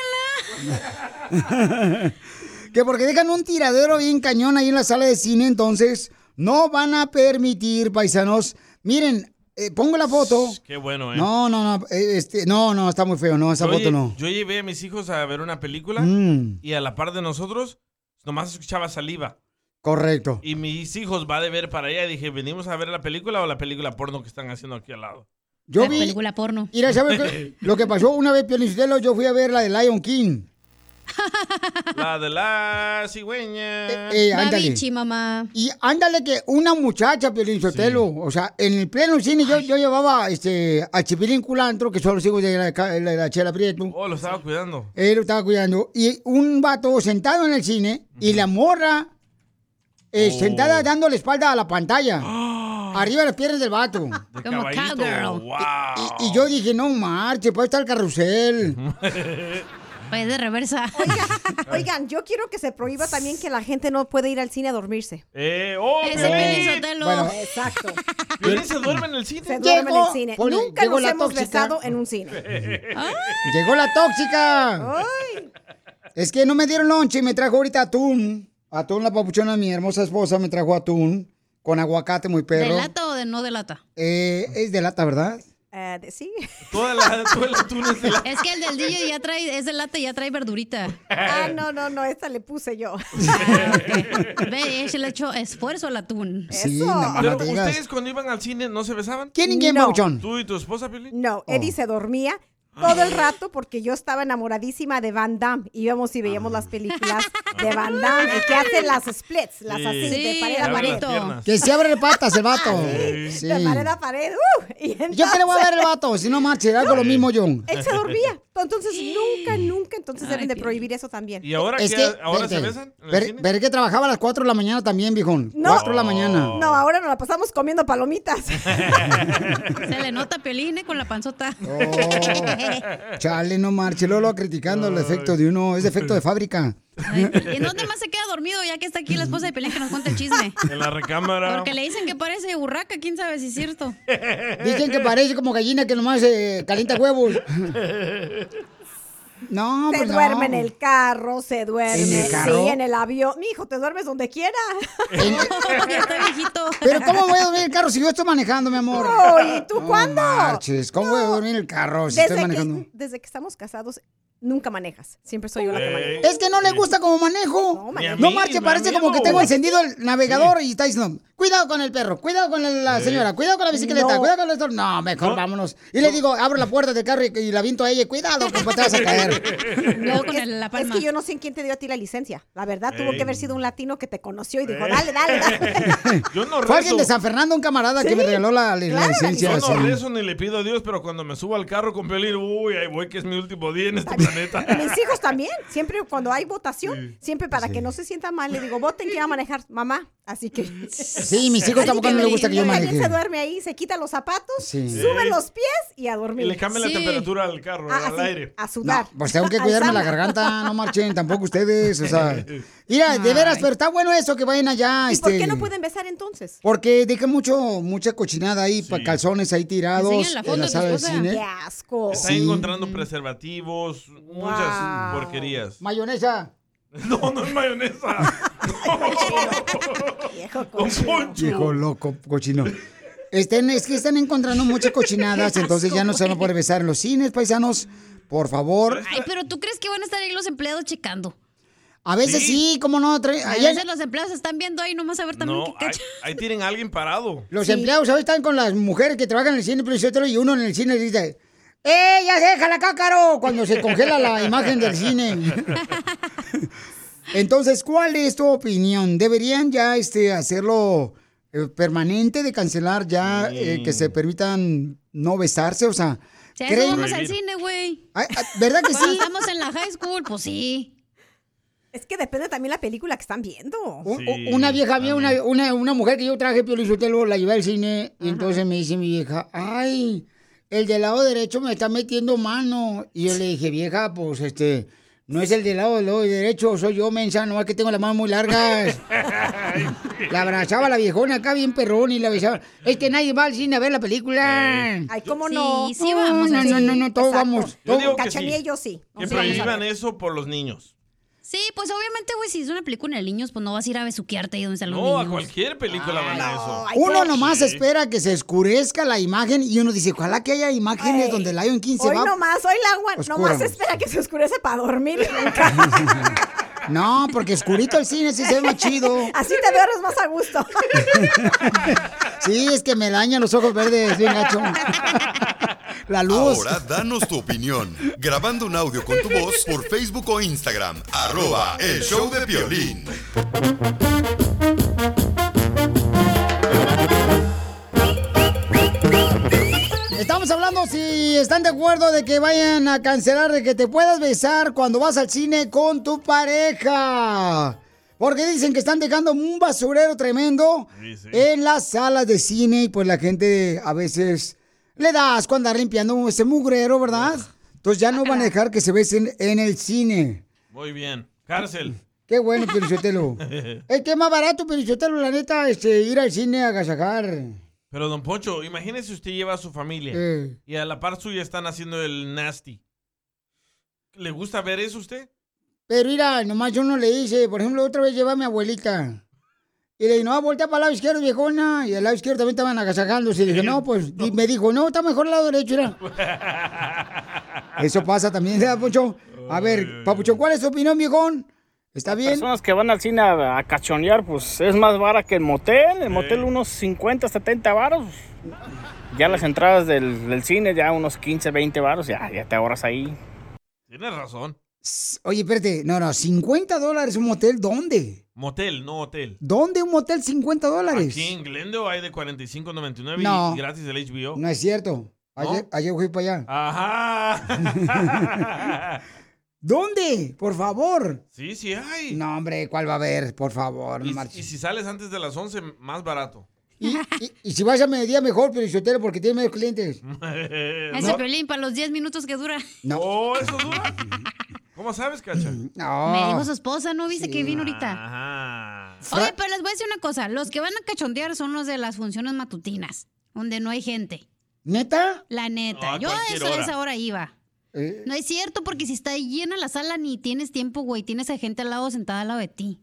[laughs] que porque dejan un tiradero bien cañón ahí en la sala de cine, entonces no van a permitir, paisanos. Miren, eh, pongo la foto. Qué bueno, ¿eh? No, no, no, eh, este, no, no, está muy feo, no, esa yo, foto no. yo llevé a mis hijos a ver una película Mm. y a la par de nosotros nomás escuchaba saliva. Correcto. Y mis hijos va de ver para allá y dije, ¿venimos a ver la película o la película porno que están haciendo aquí al lado? Yo La vi. película porno. Mira, ¿sabes qué? [laughs] lo que pasó una vez, Pionicitelo? Yo fui a ver la de Lion King. La de la cigüeña. Eh, ándale. Babichi, mamá. Y ándale que una muchacha, Piolín Sotelo, o sea, en el pleno cine yo, yo llevaba este, a Chipilín Culantro, que son los hijos de la, de la Chela Prieto. Oh, lo estaba cuidando. Él lo estaba cuidando. Y un vato sentado en el cine y la morra eh, Oh. sentada dando la espalda a la pantalla. [gasps] Arriba de las piernas del vato. De Como cowgirl. Wow. Y yo dije, no marche, puede estar el carrusel. [laughs] Pues de reversa. [laughs] Oigan, yo quiero que se prohíba también que la gente no puede ir al cine a dormirse. Eh, oh, Ese Piolín. Piolín Sotelo. Bueno, Exacto. Piolín se duerme en el cine. Se duerme en Llegó, el cine. Nunca llegó nos la hemos tóxica. besado en un cine. [laughs] Llegó la tóxica. Ay. Es que no me dieron lonche y me trajo ahorita atún. Atún, la papuchona, mi hermosa esposa, me trajo atún con aguacate muy ¿De perro. lata o de no de lata? Eh, es de lata, ¿verdad? Eh, de- sí. [laughs] Toda la, todo el atún es de la... Es que el del DJ ya trae, es de lata y ya trae verdurita. Ah, no, no, no, esta le puse yo. Ve, se le echó esfuerzo al atún. Sí, Eso. Pero no ustedes cuando iban al cine no se besaban. ¿Quién y quién, No. papuchón? ¿Tú y tu esposa, Piolín? No, Oh. Eddie se dormía todo el rato porque yo estaba enamoradísima de Van Damme. Íbamos y veíamos las películas de Van Damme, que hace las splits, las Sí. así, de Sí, pared a pared. Que se abre de patas el vato. Sí. De pared a pared. Uh, y Yo que le voy a entonces- dar el vato, si no marche, hago lo mismo yo. [laughs] Él se dormía. Entonces, nunca, nunca, entonces Ay, deben de prohibir eso también. ¿Y ahora, Es qué- que, ahora se besan? Pero es que trabajaba a las 4 de la mañana también, viejón. No. 4 de la mañana. No, ahora nos la pasamos comiendo palomitas. Se le nota Piolín eh, con la panzota. Oh, [laughs] chale, no marche, Lolo criticando el efecto de uno, es defecto de fábrica. Ay, ¿Y en dónde más se queda dormido ya que está aquí la esposa de Piolín que nos cuenta el chisme? En la recámara. Porque le dicen que parece burraca, quién sabe si es cierto. Dicen que parece como gallina que nomás eh, calienta huevos. [laughs] No, Se pues no. duerme en el carro, se duerme. ¿En el carro? Sí, en el avión. Mi hijo, te duermes donde quiera. ya está viejito. Pero ¿cómo voy a dormir en el carro si yo estoy manejando, mi amor? No, ¿y tú No cuándo? marches, ¿cómo voy a dormir en el carro si Desde estoy que, manejando? desde que estamos casados, nunca manejas. Siempre soy yo la que maneja. Es que no le gusta como manejo. No, marche, parece como que tengo encendido el navegador y está diciendo, cuidado con el perro, cuidado con la señora, cuidado con la bicicleta, No. cuidado con el... No, mejor No. vámonos. Y le digo, abro la puerta del carro y, y la viento a ella, cuidado, compa, te vas a caer. [laughs] No, con es, el- la es palma. que yo no sé en quién te dio a ti la licencia. La verdad, tuvo que haber sido un latino que te conoció y dijo, Ey. dale, dale, dale. [laughs] Yo no Fue alguien rezo. de San Fernando, un camarada que me regaló la, la claro, la licencia. Yo no rezo ni le pido a Dios, pero cuando me subo al carro con Pelín, uy, ahí voy que es mi último día en este planeta. Mis hijos también, siempre cuando hay votación, siempre para que no se sienta mal, le digo, voten que va a manejar, mamá. Así que. Sí, mis hijos tampoco no les gusta que yo maneje. se duerme ahí, se quita los zapatos, Sí. sube Sí. los pies y a Y dormir. le cambian la temperatura al carro, Ah, al así, aire. A sudar. Pues tengo que [laughs] cuidarme la garganta, no marchen, tampoco ustedes, o sea. [laughs] Mira, de veras, pero está bueno eso que vayan allá, ¿Y este. por qué no pueden besar entonces? Porque deja mucho, mucha cochinada ahí, pa- calzones ahí tirados Enseñan la foto en la sala de cine. Qué asco. Están Sí. encontrando preservativos, muchas Wow. porquerías. Mayonesa. [laughs] No, no es mayonesa. [laughs] Viejo Don Poncho. Viejo loco, cochino. Estén, es que están encontrando muchas cochinadas, entonces ya no se van a poder besar en los cines, paisanos. Por favor. Ay, pero ¿tú crees que van a estar ahí los empleados checando? A veces sí, como no. trae- A allá- veces los empleados están viendo ahí nomás a ver también No, qué ahí, cacha. ahí tienen a alguien parado. Los empleados ahora están con las mujeres que trabajan en el cine, pero y uno en el cine dice, ¡Eh, ya déjala acá, caro! Cuando se congela la imagen del cine. [laughs] Entonces, ¿cuál es tu opinión? ¿Deberían ya este, hacerlo eh, permanente de cancelar ya eh, que se permitan no besarse? O sea, Si a eso ¿creen- vamos al cine, güey. ¿Verdad que Cuando sí? estamos en la high school, pues sí. Es que depende también la película que están viendo. Una vieja mía, una, una, una mujer que yo traje, Pio Lizotelo, la llevé al cine, y entonces me dice mi vieja, ay, el del lado derecho me está metiendo mano. Y yo le dije, vieja, pues este, no es el del lado del lado derecho, soy yo, mensa, no es que tengo las manos muy largas. La abrazaba la viejona acá bien perrón y la besaba. Es que nadie va al cine a ver la película. Ay, ¿cómo Sí, no? sí vamos No, no, no, no, todos Exacto. vamos. Yo todos- digo que Cachanilla sí. y yo sí. Prohíban ver. eso por los niños. Sí, pues obviamente, güey, si es una película de niños, pues no vas a ir a besuquearte ahí donde están los No, a niños. cualquier película van a eso. Ay, Uno nomás Sí. espera que se escurezca la imagen y uno dice, ojalá que haya imágenes Ay, donde Lion King se Hoy va. nomás, hoy la agua, nomás espera que se oscurece para dormir. [laughs] [laughs] No, porque oscurito el cine sí se ve más chido. Así te duermes más a gusto. [laughs] Sí, es que me dañan los ojos verdes, bien gacho. La luz. Ahora danos tu opinión. Grabando un audio con tu voz por Facebook o Instagram. Arroba el show de violín. Estamos hablando si están de acuerdo de que vayan a cancelar de que te puedas besar cuando vas al cine con tu pareja. Porque dicen que están dejando un basurero tremendo Sí, sí. en las salas de cine y pues la gente a veces le da asco andar limpiando ese mugrero, ¿verdad? Entonces ya no van a dejar que se besen en el cine. Muy bien. Cárcel. Qué bueno, Pelichotelo. es que es más barato, Pelichotelo, la neta, este, ir al cine a agasajar. Pero, don Poncho, imagínese usted lleva a su familia Eh. y a la par suya están haciendo el nasty. ¿Le gusta ver eso a usted? Pero mira, nomás yo no le hice. Por ejemplo, otra vez lleva a mi abuelita. Y le dije, no, voltea para el lado izquierdo, viejona. Y al lado izquierdo también estaban agasajándose. Y le dije, no, pues, [laughs] y me dijo, no, está mejor el lado derecho, mira. [laughs] Eso pasa también, ¿verdad, Poncho? A ver, Papucho, ¿cuál es tu opinión, viejón? ¿Está bien? Personas que van al cine a, a cachonear, pues es más vara que el motel. El motel unos 50, 70 varos. Ya las entradas del, del cine, ya unos 15, 20 varos, ya, ya te ahorras ahí. Tienes razón. Oye, espérate, no, no, 50 dólares un motel, ¿dónde? Motel, no hotel. ¿Dónde un motel 50 dólares? Aquí en Glendale hay de 45.99 No. y gratis el HBO. No es cierto. Ayer, ayer fui para allá. Ajá. [laughs] [laughs] ¿Dónde? Por favor. sí, sí hay. No, hombre, ¿cuál va a haber? Por favor, no Y, marches. y si sales antes de las 11, más barato. Y, y- y si vas a mediodía, mejor, pero soltero, porque tiene menos clientes. [laughs] Ese violín para los 10 minutos que dura. No. Oh, ¿eso dura? ¿Cómo sabes, Cacha? No. Me dijo su esposa, ¿no viste que vino ahorita? Ajá. Oye, pero les voy a decir una cosa. Los que van a cachondear son los de las funciones matutinas, donde no hay gente. ¿Neta? La neta. No, a Yo a eso, esa hora iba. Eh. No es cierto, porque si está llena la sala ni tienes tiempo, güey. Tienes a gente al lado sentada al lado de ti.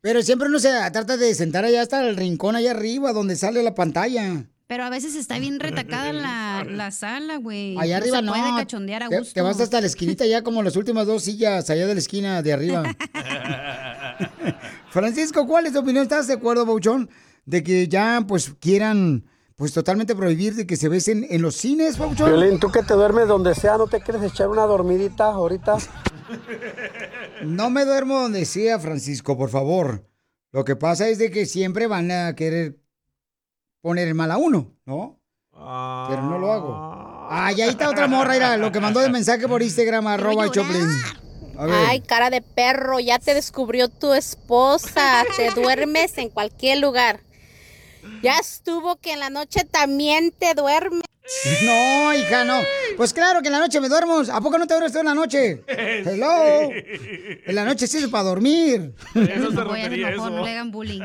Pero siempre uno se trata de sentar allá hasta el rincón allá arriba, donde sale la pantalla. Pero a veces está bien retacada la, [laughs] la sala, güey. Allá arriba se no. puede cachondear a Te- gusto. Te, vas hasta la esquinita ya como las últimas dos sillas allá de la esquina de arriba. [laughs] Francisco, ¿cuál es tu opinión? ¿Estás de acuerdo, Bauchón? De que ya pues quieran pues totalmente prohibir de que se besen en los cines, Bauchón. Violín, tú que te duermes donde sea, ¿no te quieres echar una dormidita ahorita? [laughs] No me duermo donde sea, Francisco, por favor. Lo que pasa es de que siempre van a querer poner el mal a uno, ¿no? Pero no lo hago. Ay, ahí está otra morra, mira, lo que mandó de mensaje por Instagram, arroba Choplin. A ver. Ay, cara de perro, ya te descubrió tu esposa. Te duermes en cualquier lugar. Ya estuvo que en la noche también te duermes. No, hija, no. Pues claro que en la noche me duermo. ¿A poco no te duermes tú en la noche? [laughs] Hello. En la noche sí es para dormir. No le hagan bullying.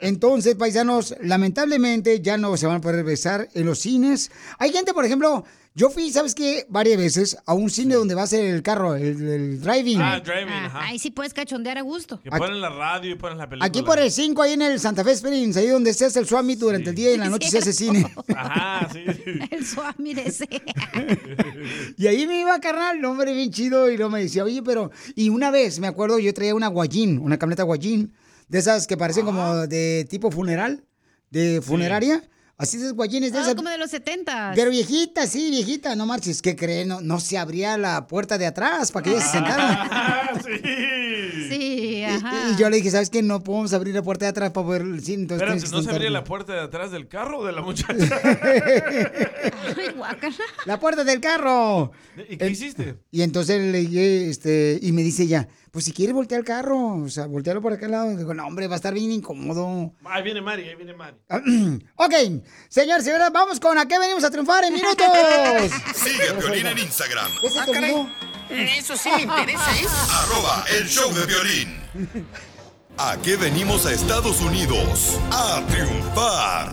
Entonces, paisanos, lamentablemente ya no se van a poder besar en los cines. Hay gente, por ejemplo, yo fui, ¿sabes qué? Varias veces a un cine donde va a ser el carro, el, el driving. Ah, driving, ajá. Ahí sí puedes cachondear a gusto. Que ponen la radio y ponen la película. Aquí por el 5, ahí en el Santa Fe Springs, ahí donde se hace el Swami durante el día y en la noche se hace cine. [laughs] Ajá, sí. [laughs] El suami de ese. [laughs] Y ahí me iba, carnal, el hombre bien chido, y luego me decía, oye, pero... Y una vez, me acuerdo, yo traía una guayín, una camioneta guayín, de esas que parecen como de tipo funeral, de funeraria. Así de guayines de Ah, esas. como de los 70. Pero viejita, sí, viejita, no marches, ¿qué creen? No, no se abría la puerta de atrás para que ella se sentara. [laughs] Sí, ajá. Y yo le dije, ¿sabes qué? No podemos abrir la puerta de atrás para poder cine, entonces ¿no se abría sentarte". la puerta de atrás del carro o de la [laughs] muchacha? Ay, guácala. La puerta del carro. ¿Y qué hiciste? Y entonces le dije, este, y me dice ella, pues si quieres voltear el carro, o sea, voltearlo por acá al lado. Digo, no, hombre, va a estar bien incómodo. Ahí viene Mari, ahí viene Mari. [clears throat] ok, señor, señora, vamos con a qué venimos a triunfar en [laughs] minutos. Sigue a en Instagram. ¿Ese Ah, te caray. olvidó? Eso sí me interesa, ¿eh? Arroba el show de violín. ¿A qué venimos a Estados Unidos? A triunfar.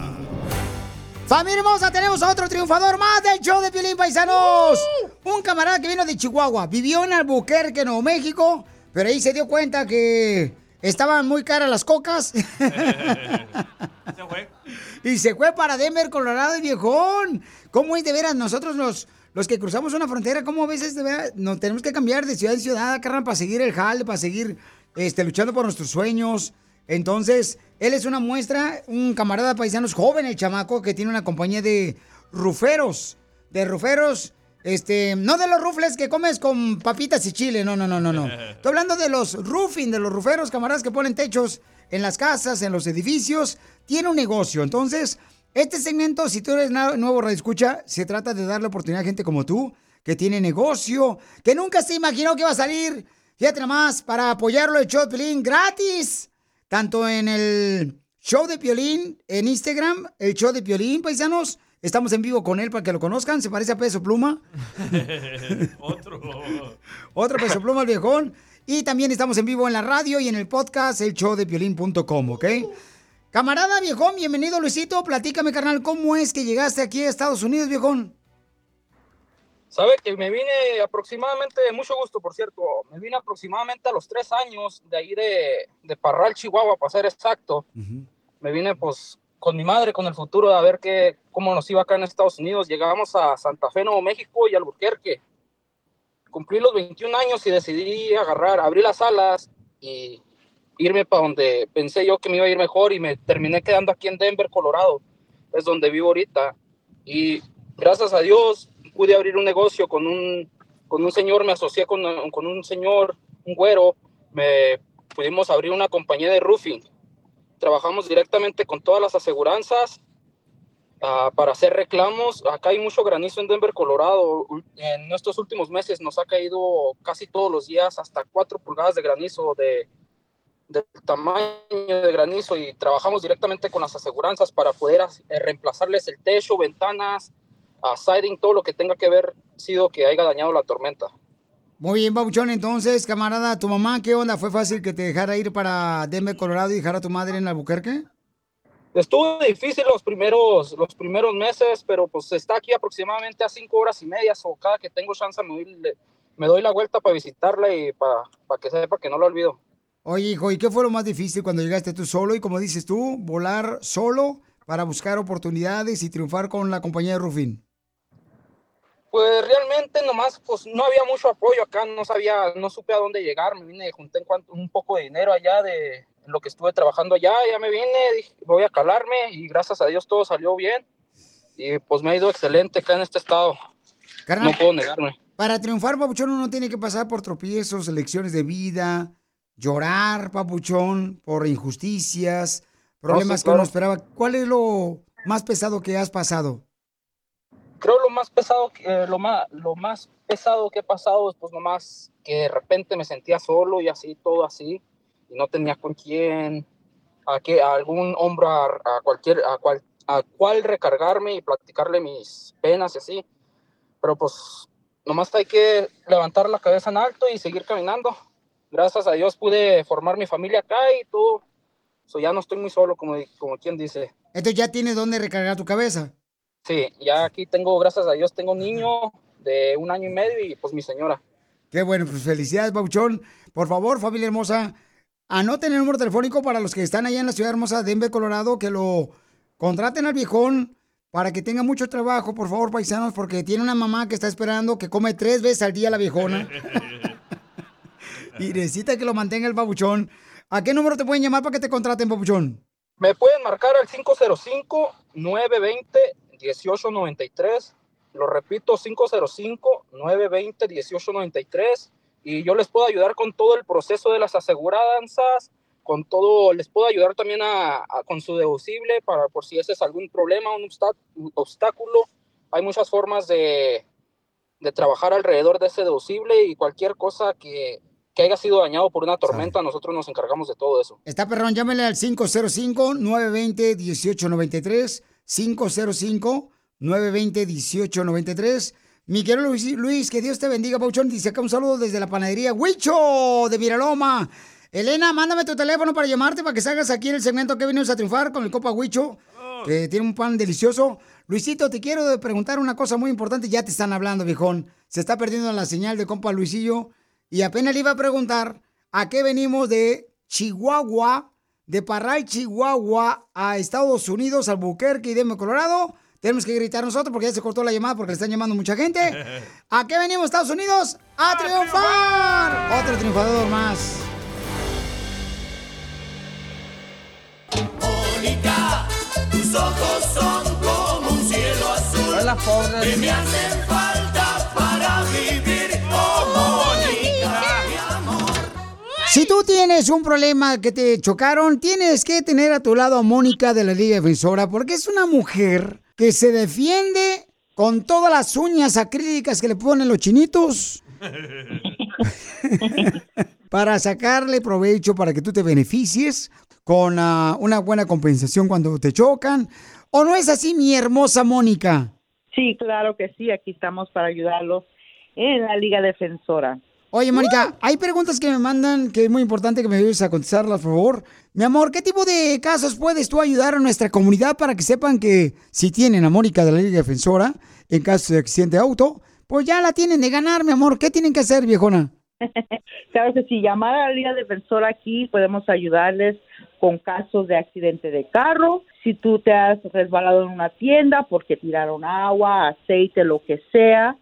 Familia hermosa, tenemos a otro triunfador más del show de Piolín Paisanos. Un camarada que vino de Chihuahua, vivió en Albuquerque, Nuevo México, pero ahí se dio cuenta que estaban muy caras las cocas. [laughs] Y se fue para Denver, Colorado, y viejón. ¿Cómo es de veras? Nosotros los, los que cruzamos una frontera, ¿cómo a veces nos tenemos que cambiar de ciudad en ciudad, carnal, para seguir el jale, para seguir este, luchando por nuestros sueños? Entonces, él es una muestra, un camarada paisanos joven, el chamaco, que tiene una compañía de ruferos. De ruferos, este, no de los rufles que comes con papitas y chile, no, no, no, no, no. [laughs] Estoy hablando de los roofing, de los ruferos, camaradas que ponen techos en las casas, en los edificios. Tiene un negocio. Entonces, este segmento, si tú eres nuevo escucha, se trata de darle oportunidad a gente como tú, que tiene negocio, que nunca se imaginó que iba a salir. Fíjate nomás, para apoyarlo el show de Piolín gratis. Tanto en el show de Piolín, en Instagram, el show de Piolín, paisanos. Estamos en vivo con él para que lo conozcan. Se parece a Peso Pluma. [laughs] Otro. Otro peso pluma el viejón. Y también estamos en vivo en la radio y en el podcast, el show de ¿ok? Camarada viejón, bienvenido Luisito. Platícame, carnal, ¿cómo es que llegaste aquí a Estados Unidos, viejón? Sabe que me vine aproximadamente, mucho gusto por cierto, me vine aproximadamente a los tres años de ahí de, de Parral, Chihuahua, para ser exacto. Me vine pues con mi madre, con el futuro, a ver qué, cómo nos iba acá en Estados Unidos. Llegamos a Santa Fe, Nuevo México y Albuquerque. Cumplí los 21 años y decidí agarrar, abrir las alas y irme para donde pensé yo que me iba a ir mejor y me terminé quedando aquí en Denver, Colorado. Es donde vivo ahorita. Y gracias a Dios pude abrir un negocio con un, con un señor, me asocié con, con un señor, un güero, me pudimos abrir una compañía de roofing. Trabajamos directamente con todas las aseguranzas ah, para hacer reclamos. Acá hay mucho granizo en Denver, Colorado. En estos últimos meses nos ha caído casi todos los días hasta 4 pulgadas de granizo de, del tamaño de granizo y trabajamos directamente con las aseguranzas para poder eh, reemplazarles el techo, ventanas, a siding, todo lo que tenga que ver sido que haya dañado la tormenta. Muy bien, Babuchón. Entonces, camarada, ¿tu mamá qué onda? ¿Fue fácil que te dejara ir para Denver, Colorado y dejar a tu madre en Albuquerque? estuvo difícil los primeros, los primeros meses, pero pues está aquí aproximadamente a cinco horas y media, o cada que tengo chance me doy, me doy la vuelta para visitarla y para, para que sepa que no lo olvido. Oye, hijo, ¿y qué fue lo más difícil cuando llegaste tú solo? Y como dices tú, volar solo para buscar oportunidades y triunfar con la compañía de Rufín. Pues realmente nomás, pues no había mucho apoyo acá, no sabía, no supe a dónde llegar, me vine, junté en cuanto, un poco de dinero allá de lo que estuve trabajando allá, ya me vine, dije, voy a calarme y gracias a Dios todo salió bien y pues me ha ido excelente acá en este estado. no puedo negarme. Para triunfar, Papuchón, uno tiene que pasar por tropiezos, lecciones de vida, llorar, Papuchón, por injusticias, problemas que uno esperaba. ¿Cuál es lo más pesado que has pasado? creo lo más pesado lo más lo más pesado que he pasado es pues nomás que de repente me sentía solo y así todo así y no tenía con quién a que algún hombro a, cualquier a cual a cual recargarme y platicarle mis penas y así pero pues nomás hay que levantar la cabeza en alto y seguir caminando gracias a Dios pude formar mi familia acá y todo so ya no estoy muy solo como como quien dice entonces ya tienes dónde recargar tu cabeza Sí, ya aquí tengo, gracias a Dios, tengo un niño de un año y medio y pues mi señora. Qué bueno, pues felicidades, Bauchón. Por favor, familia hermosa, anoten el número telefónico para los que están allá en la ciudad hermosa de Denver, Colorado, que lo contraten al viejón para que tenga mucho trabajo, por favor, paisanos, porque tiene una mamá que está esperando que come tres veces al día la viejona. [laughs] y necesita que lo mantenga el babuchón. ¿A qué número te pueden llamar para que te contraten, babuchón? Me pueden marcar al 505 920 1893. Lo repito, 505-920-1893. Y yo les puedo ayudar con todo el proceso de las aseguranzas, con todo, les puedo ayudar también a, con su deducible para por si ese es algún problema, un obstáculo. Hay muchas formas de, de trabajar alrededor de ese deducible y cualquier cosa que, que haya sido dañado por una tormenta, nosotros nos encargamos de todo eso. Está perrón, llámele al 505-920-1893. 505-920-1893. Mi querido Luis, Luis, que Dios te bendiga, Pauchón. Dice acá un saludo desde la panadería Huicho de Viraloma. Elena, mándame tu teléfono para llamarte para que salgas aquí en el segmento que venimos a triunfar con el Copa Huicho, que tiene un pan delicioso. Luisito, te quiero preguntar una cosa muy importante. Ya te están hablando, viejón. Se está perdiendo la señal de compa Luisillo. Y apenas le iba a preguntar a qué venimos de Chihuahua de Parral, Chihuahua, a Estados Unidos, Albuquerque y Denver, Colorado. Tenemos que gritar nosotros porque ya se cortó la llamada porque le están llamando mucha gente. [laughs] ¿A qué venimos, Estados Unidos? ¡A, triunfar! Otro triunfador más. Mónica, tus ojos son como un cielo azul. Hola, Que me hacen falta Si tú tienes un problema que te chocaron, tienes que tener a tu lado a Mónica de la Liga Defensora, porque es una mujer que se defiende con todas las uñas acrílicas que le ponen los chinitos [laughs] para sacarle provecho para que tú te beneficies con ah, una buena compensación cuando te chocan. ¿O no es así, mi hermosa Mónica? Sí, claro que sí. Aquí estamos para ayudarlos en la Liga Defensora. Oye, Mónica, hay preguntas que me mandan que es muy importante que me ayudes a contestarlas, por favor. Mi amor, ¿qué tipo de casos puedes tú ayudar a nuestra comunidad para que sepan que si tienen a Mónica de la Liga Defensora en caso de accidente de auto, pues ya la tienen de ganar, mi amor? ¿Qué tienen que hacer, viejona? [laughs] Sabes que si llamar a la Liga Defensora aquí podemos ayudarles con casos de accidente de carro, si tú te has resbalado en una tienda porque tiraron agua, aceite, lo que sea,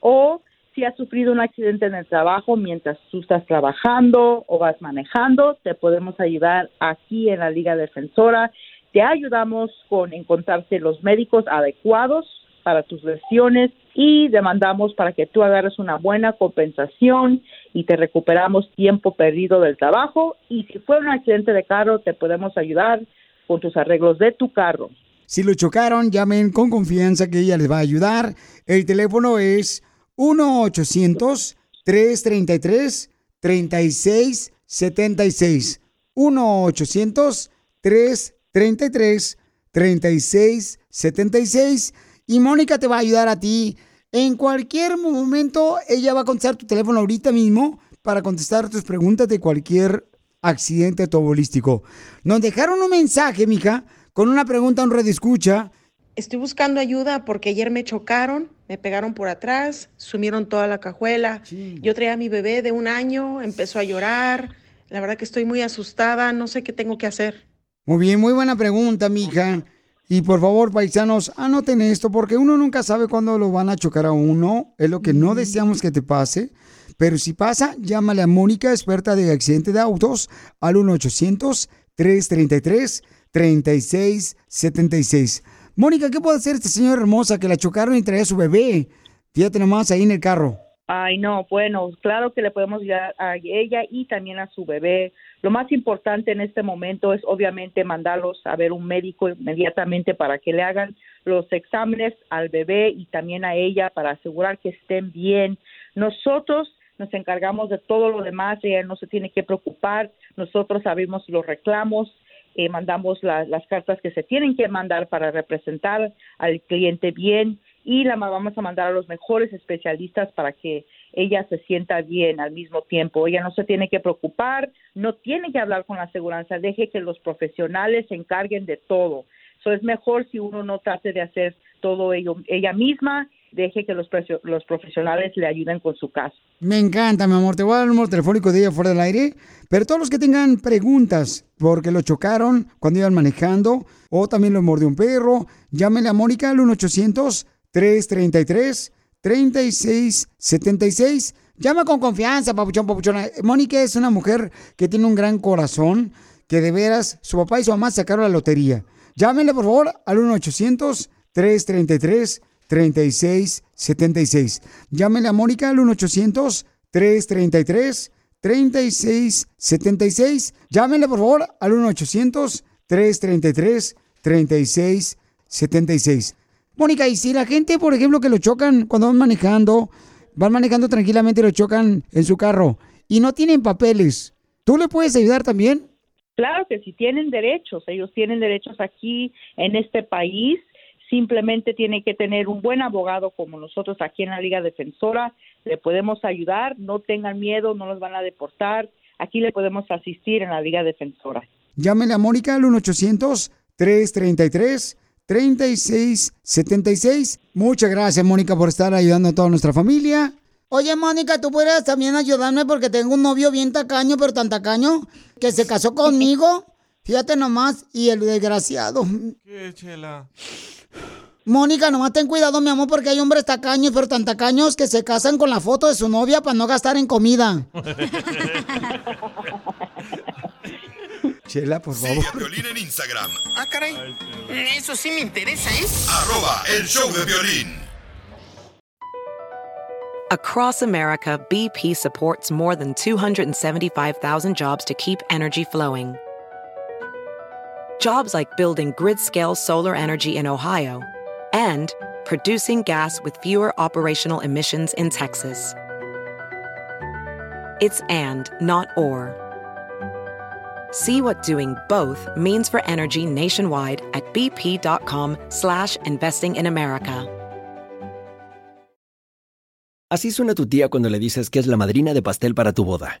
o si has sufrido un accidente en el trabajo mientras tú estás trabajando o vas manejando, te podemos ayudar aquí en la Liga Defensora. Te ayudamos con encontrarte los médicos adecuados para tus lesiones y demandamos para que tú agarres una buena compensación y te recuperamos tiempo perdido del trabajo y si fue un accidente de carro te podemos ayudar con tus arreglos de tu carro. Si lo chocaron, llamen con confianza que ella les va a ayudar. El teléfono es 1-800-333-3676. 1-800-333-3676. Y Mónica te va a ayudar a ti. En cualquier momento, ella va a contestar tu teléfono ahorita mismo para contestar tus preguntas de cualquier accidente automovilístico. Nos dejaron un mensaje, mija, con una pregunta un escucha. Estoy buscando ayuda porque ayer me chocaron, me pegaron por atrás, sumieron toda la cajuela. Yo traía a mi bebé de un año, empezó a llorar. La verdad que estoy muy asustada, no sé qué tengo que hacer. Muy bien, muy buena pregunta, mija. Y por favor, paisanos, anoten esto porque uno nunca sabe cuándo lo van a chocar a uno. Es lo que no deseamos que te pase. Pero si pasa, llámale a Mónica, experta de accidente de autos, al 1-800-333-3676. Mónica, ¿qué puede hacer esta señora hermosa que la chocaron y traía a su bebé? Fíjate nomás ahí en el carro. Ay, no, bueno, claro que le podemos ayudar a ella y también a su bebé. Lo más importante en este momento es obviamente mandarlos a ver un médico inmediatamente para que le hagan los exámenes al bebé y también a ella para asegurar que estén bien. Nosotros nos encargamos de todo lo demás, ella no se tiene que preocupar, nosotros sabemos los reclamos, eh, mandamos las cartas que se tienen que mandar para representar al cliente bien y la vamos a mandar a los mejores especialistas para que ella se sienta bien al mismo tiempo. Ella no se tiene que preocupar, no tiene que hablar con la aseguranza, deje que los profesionales se encarguen de todo. Eso es mejor si uno no trate de hacer todo ello, ella misma, deje que los, los profesionales le ayuden con su caso. Me encanta, mi amor. Te voy a dar el número telefónico de ella fuera del aire. Pero todos los que tengan preguntas porque lo chocaron cuando iban manejando o también lo mordió un perro, llámenle a Mónica al 1 800 333 3676. Llama con confianza, papuchón, papuchón. Mónica es una mujer que tiene un gran corazón, que de veras su papá y su mamá sacaron la lotería. Llámenle, por favor, al 1-800-333-3676. Llámenle a Mónica al 1-800-333-3676. Llámenle, por favor, al 1-800-333-3676. Mónica, y si la gente, por ejemplo, que lo chocan cuando van manejando, van manejando tranquilamente lo chocan en su carro y no tienen papeles, ¿tú le puedes ayudar también? Claro que si tienen derechos, ellos tienen derechos aquí en este país, simplemente tienen que tener un buen abogado como nosotros aquí en la Liga Defensora, le podemos ayudar, no tengan miedo, no los van a deportar, aquí le podemos asistir en la Liga Defensora. Llámenle a Mónica al 1 800 333 3676. Muchas gracias, Mónica, por estar ayudando a toda nuestra familia. Oye, Mónica, ¿tú puedes también ayudarme? Porque tengo un novio bien tacaño, pero tan tacaño, que se casó conmigo. [laughs] Fíjate nomás, y el desgraciado. ¿Qué, chela? Mónica, nomás ten cuidado, mi amor, porque hay hombres tacaños, pero tan tacaños que se casan con la foto de su novia para no gastar en comida. [laughs] Chela, por favor. Sigue a Violín en Instagram. Ah, caray. Eso sí me interesa, ¿eh? Arroba el show de violín. Across America, BP supports more than 275,000 jobs to keep energy flowing. Jobs like building grid-scale solar energy in Ohio and producing gas with fewer operational emissions in Texas. It's and, not or. See what doing both means for energy nationwide at bp.com slash investing in America. Así suena tu tía cuando le dices que es la madrina de pastel para tu boda.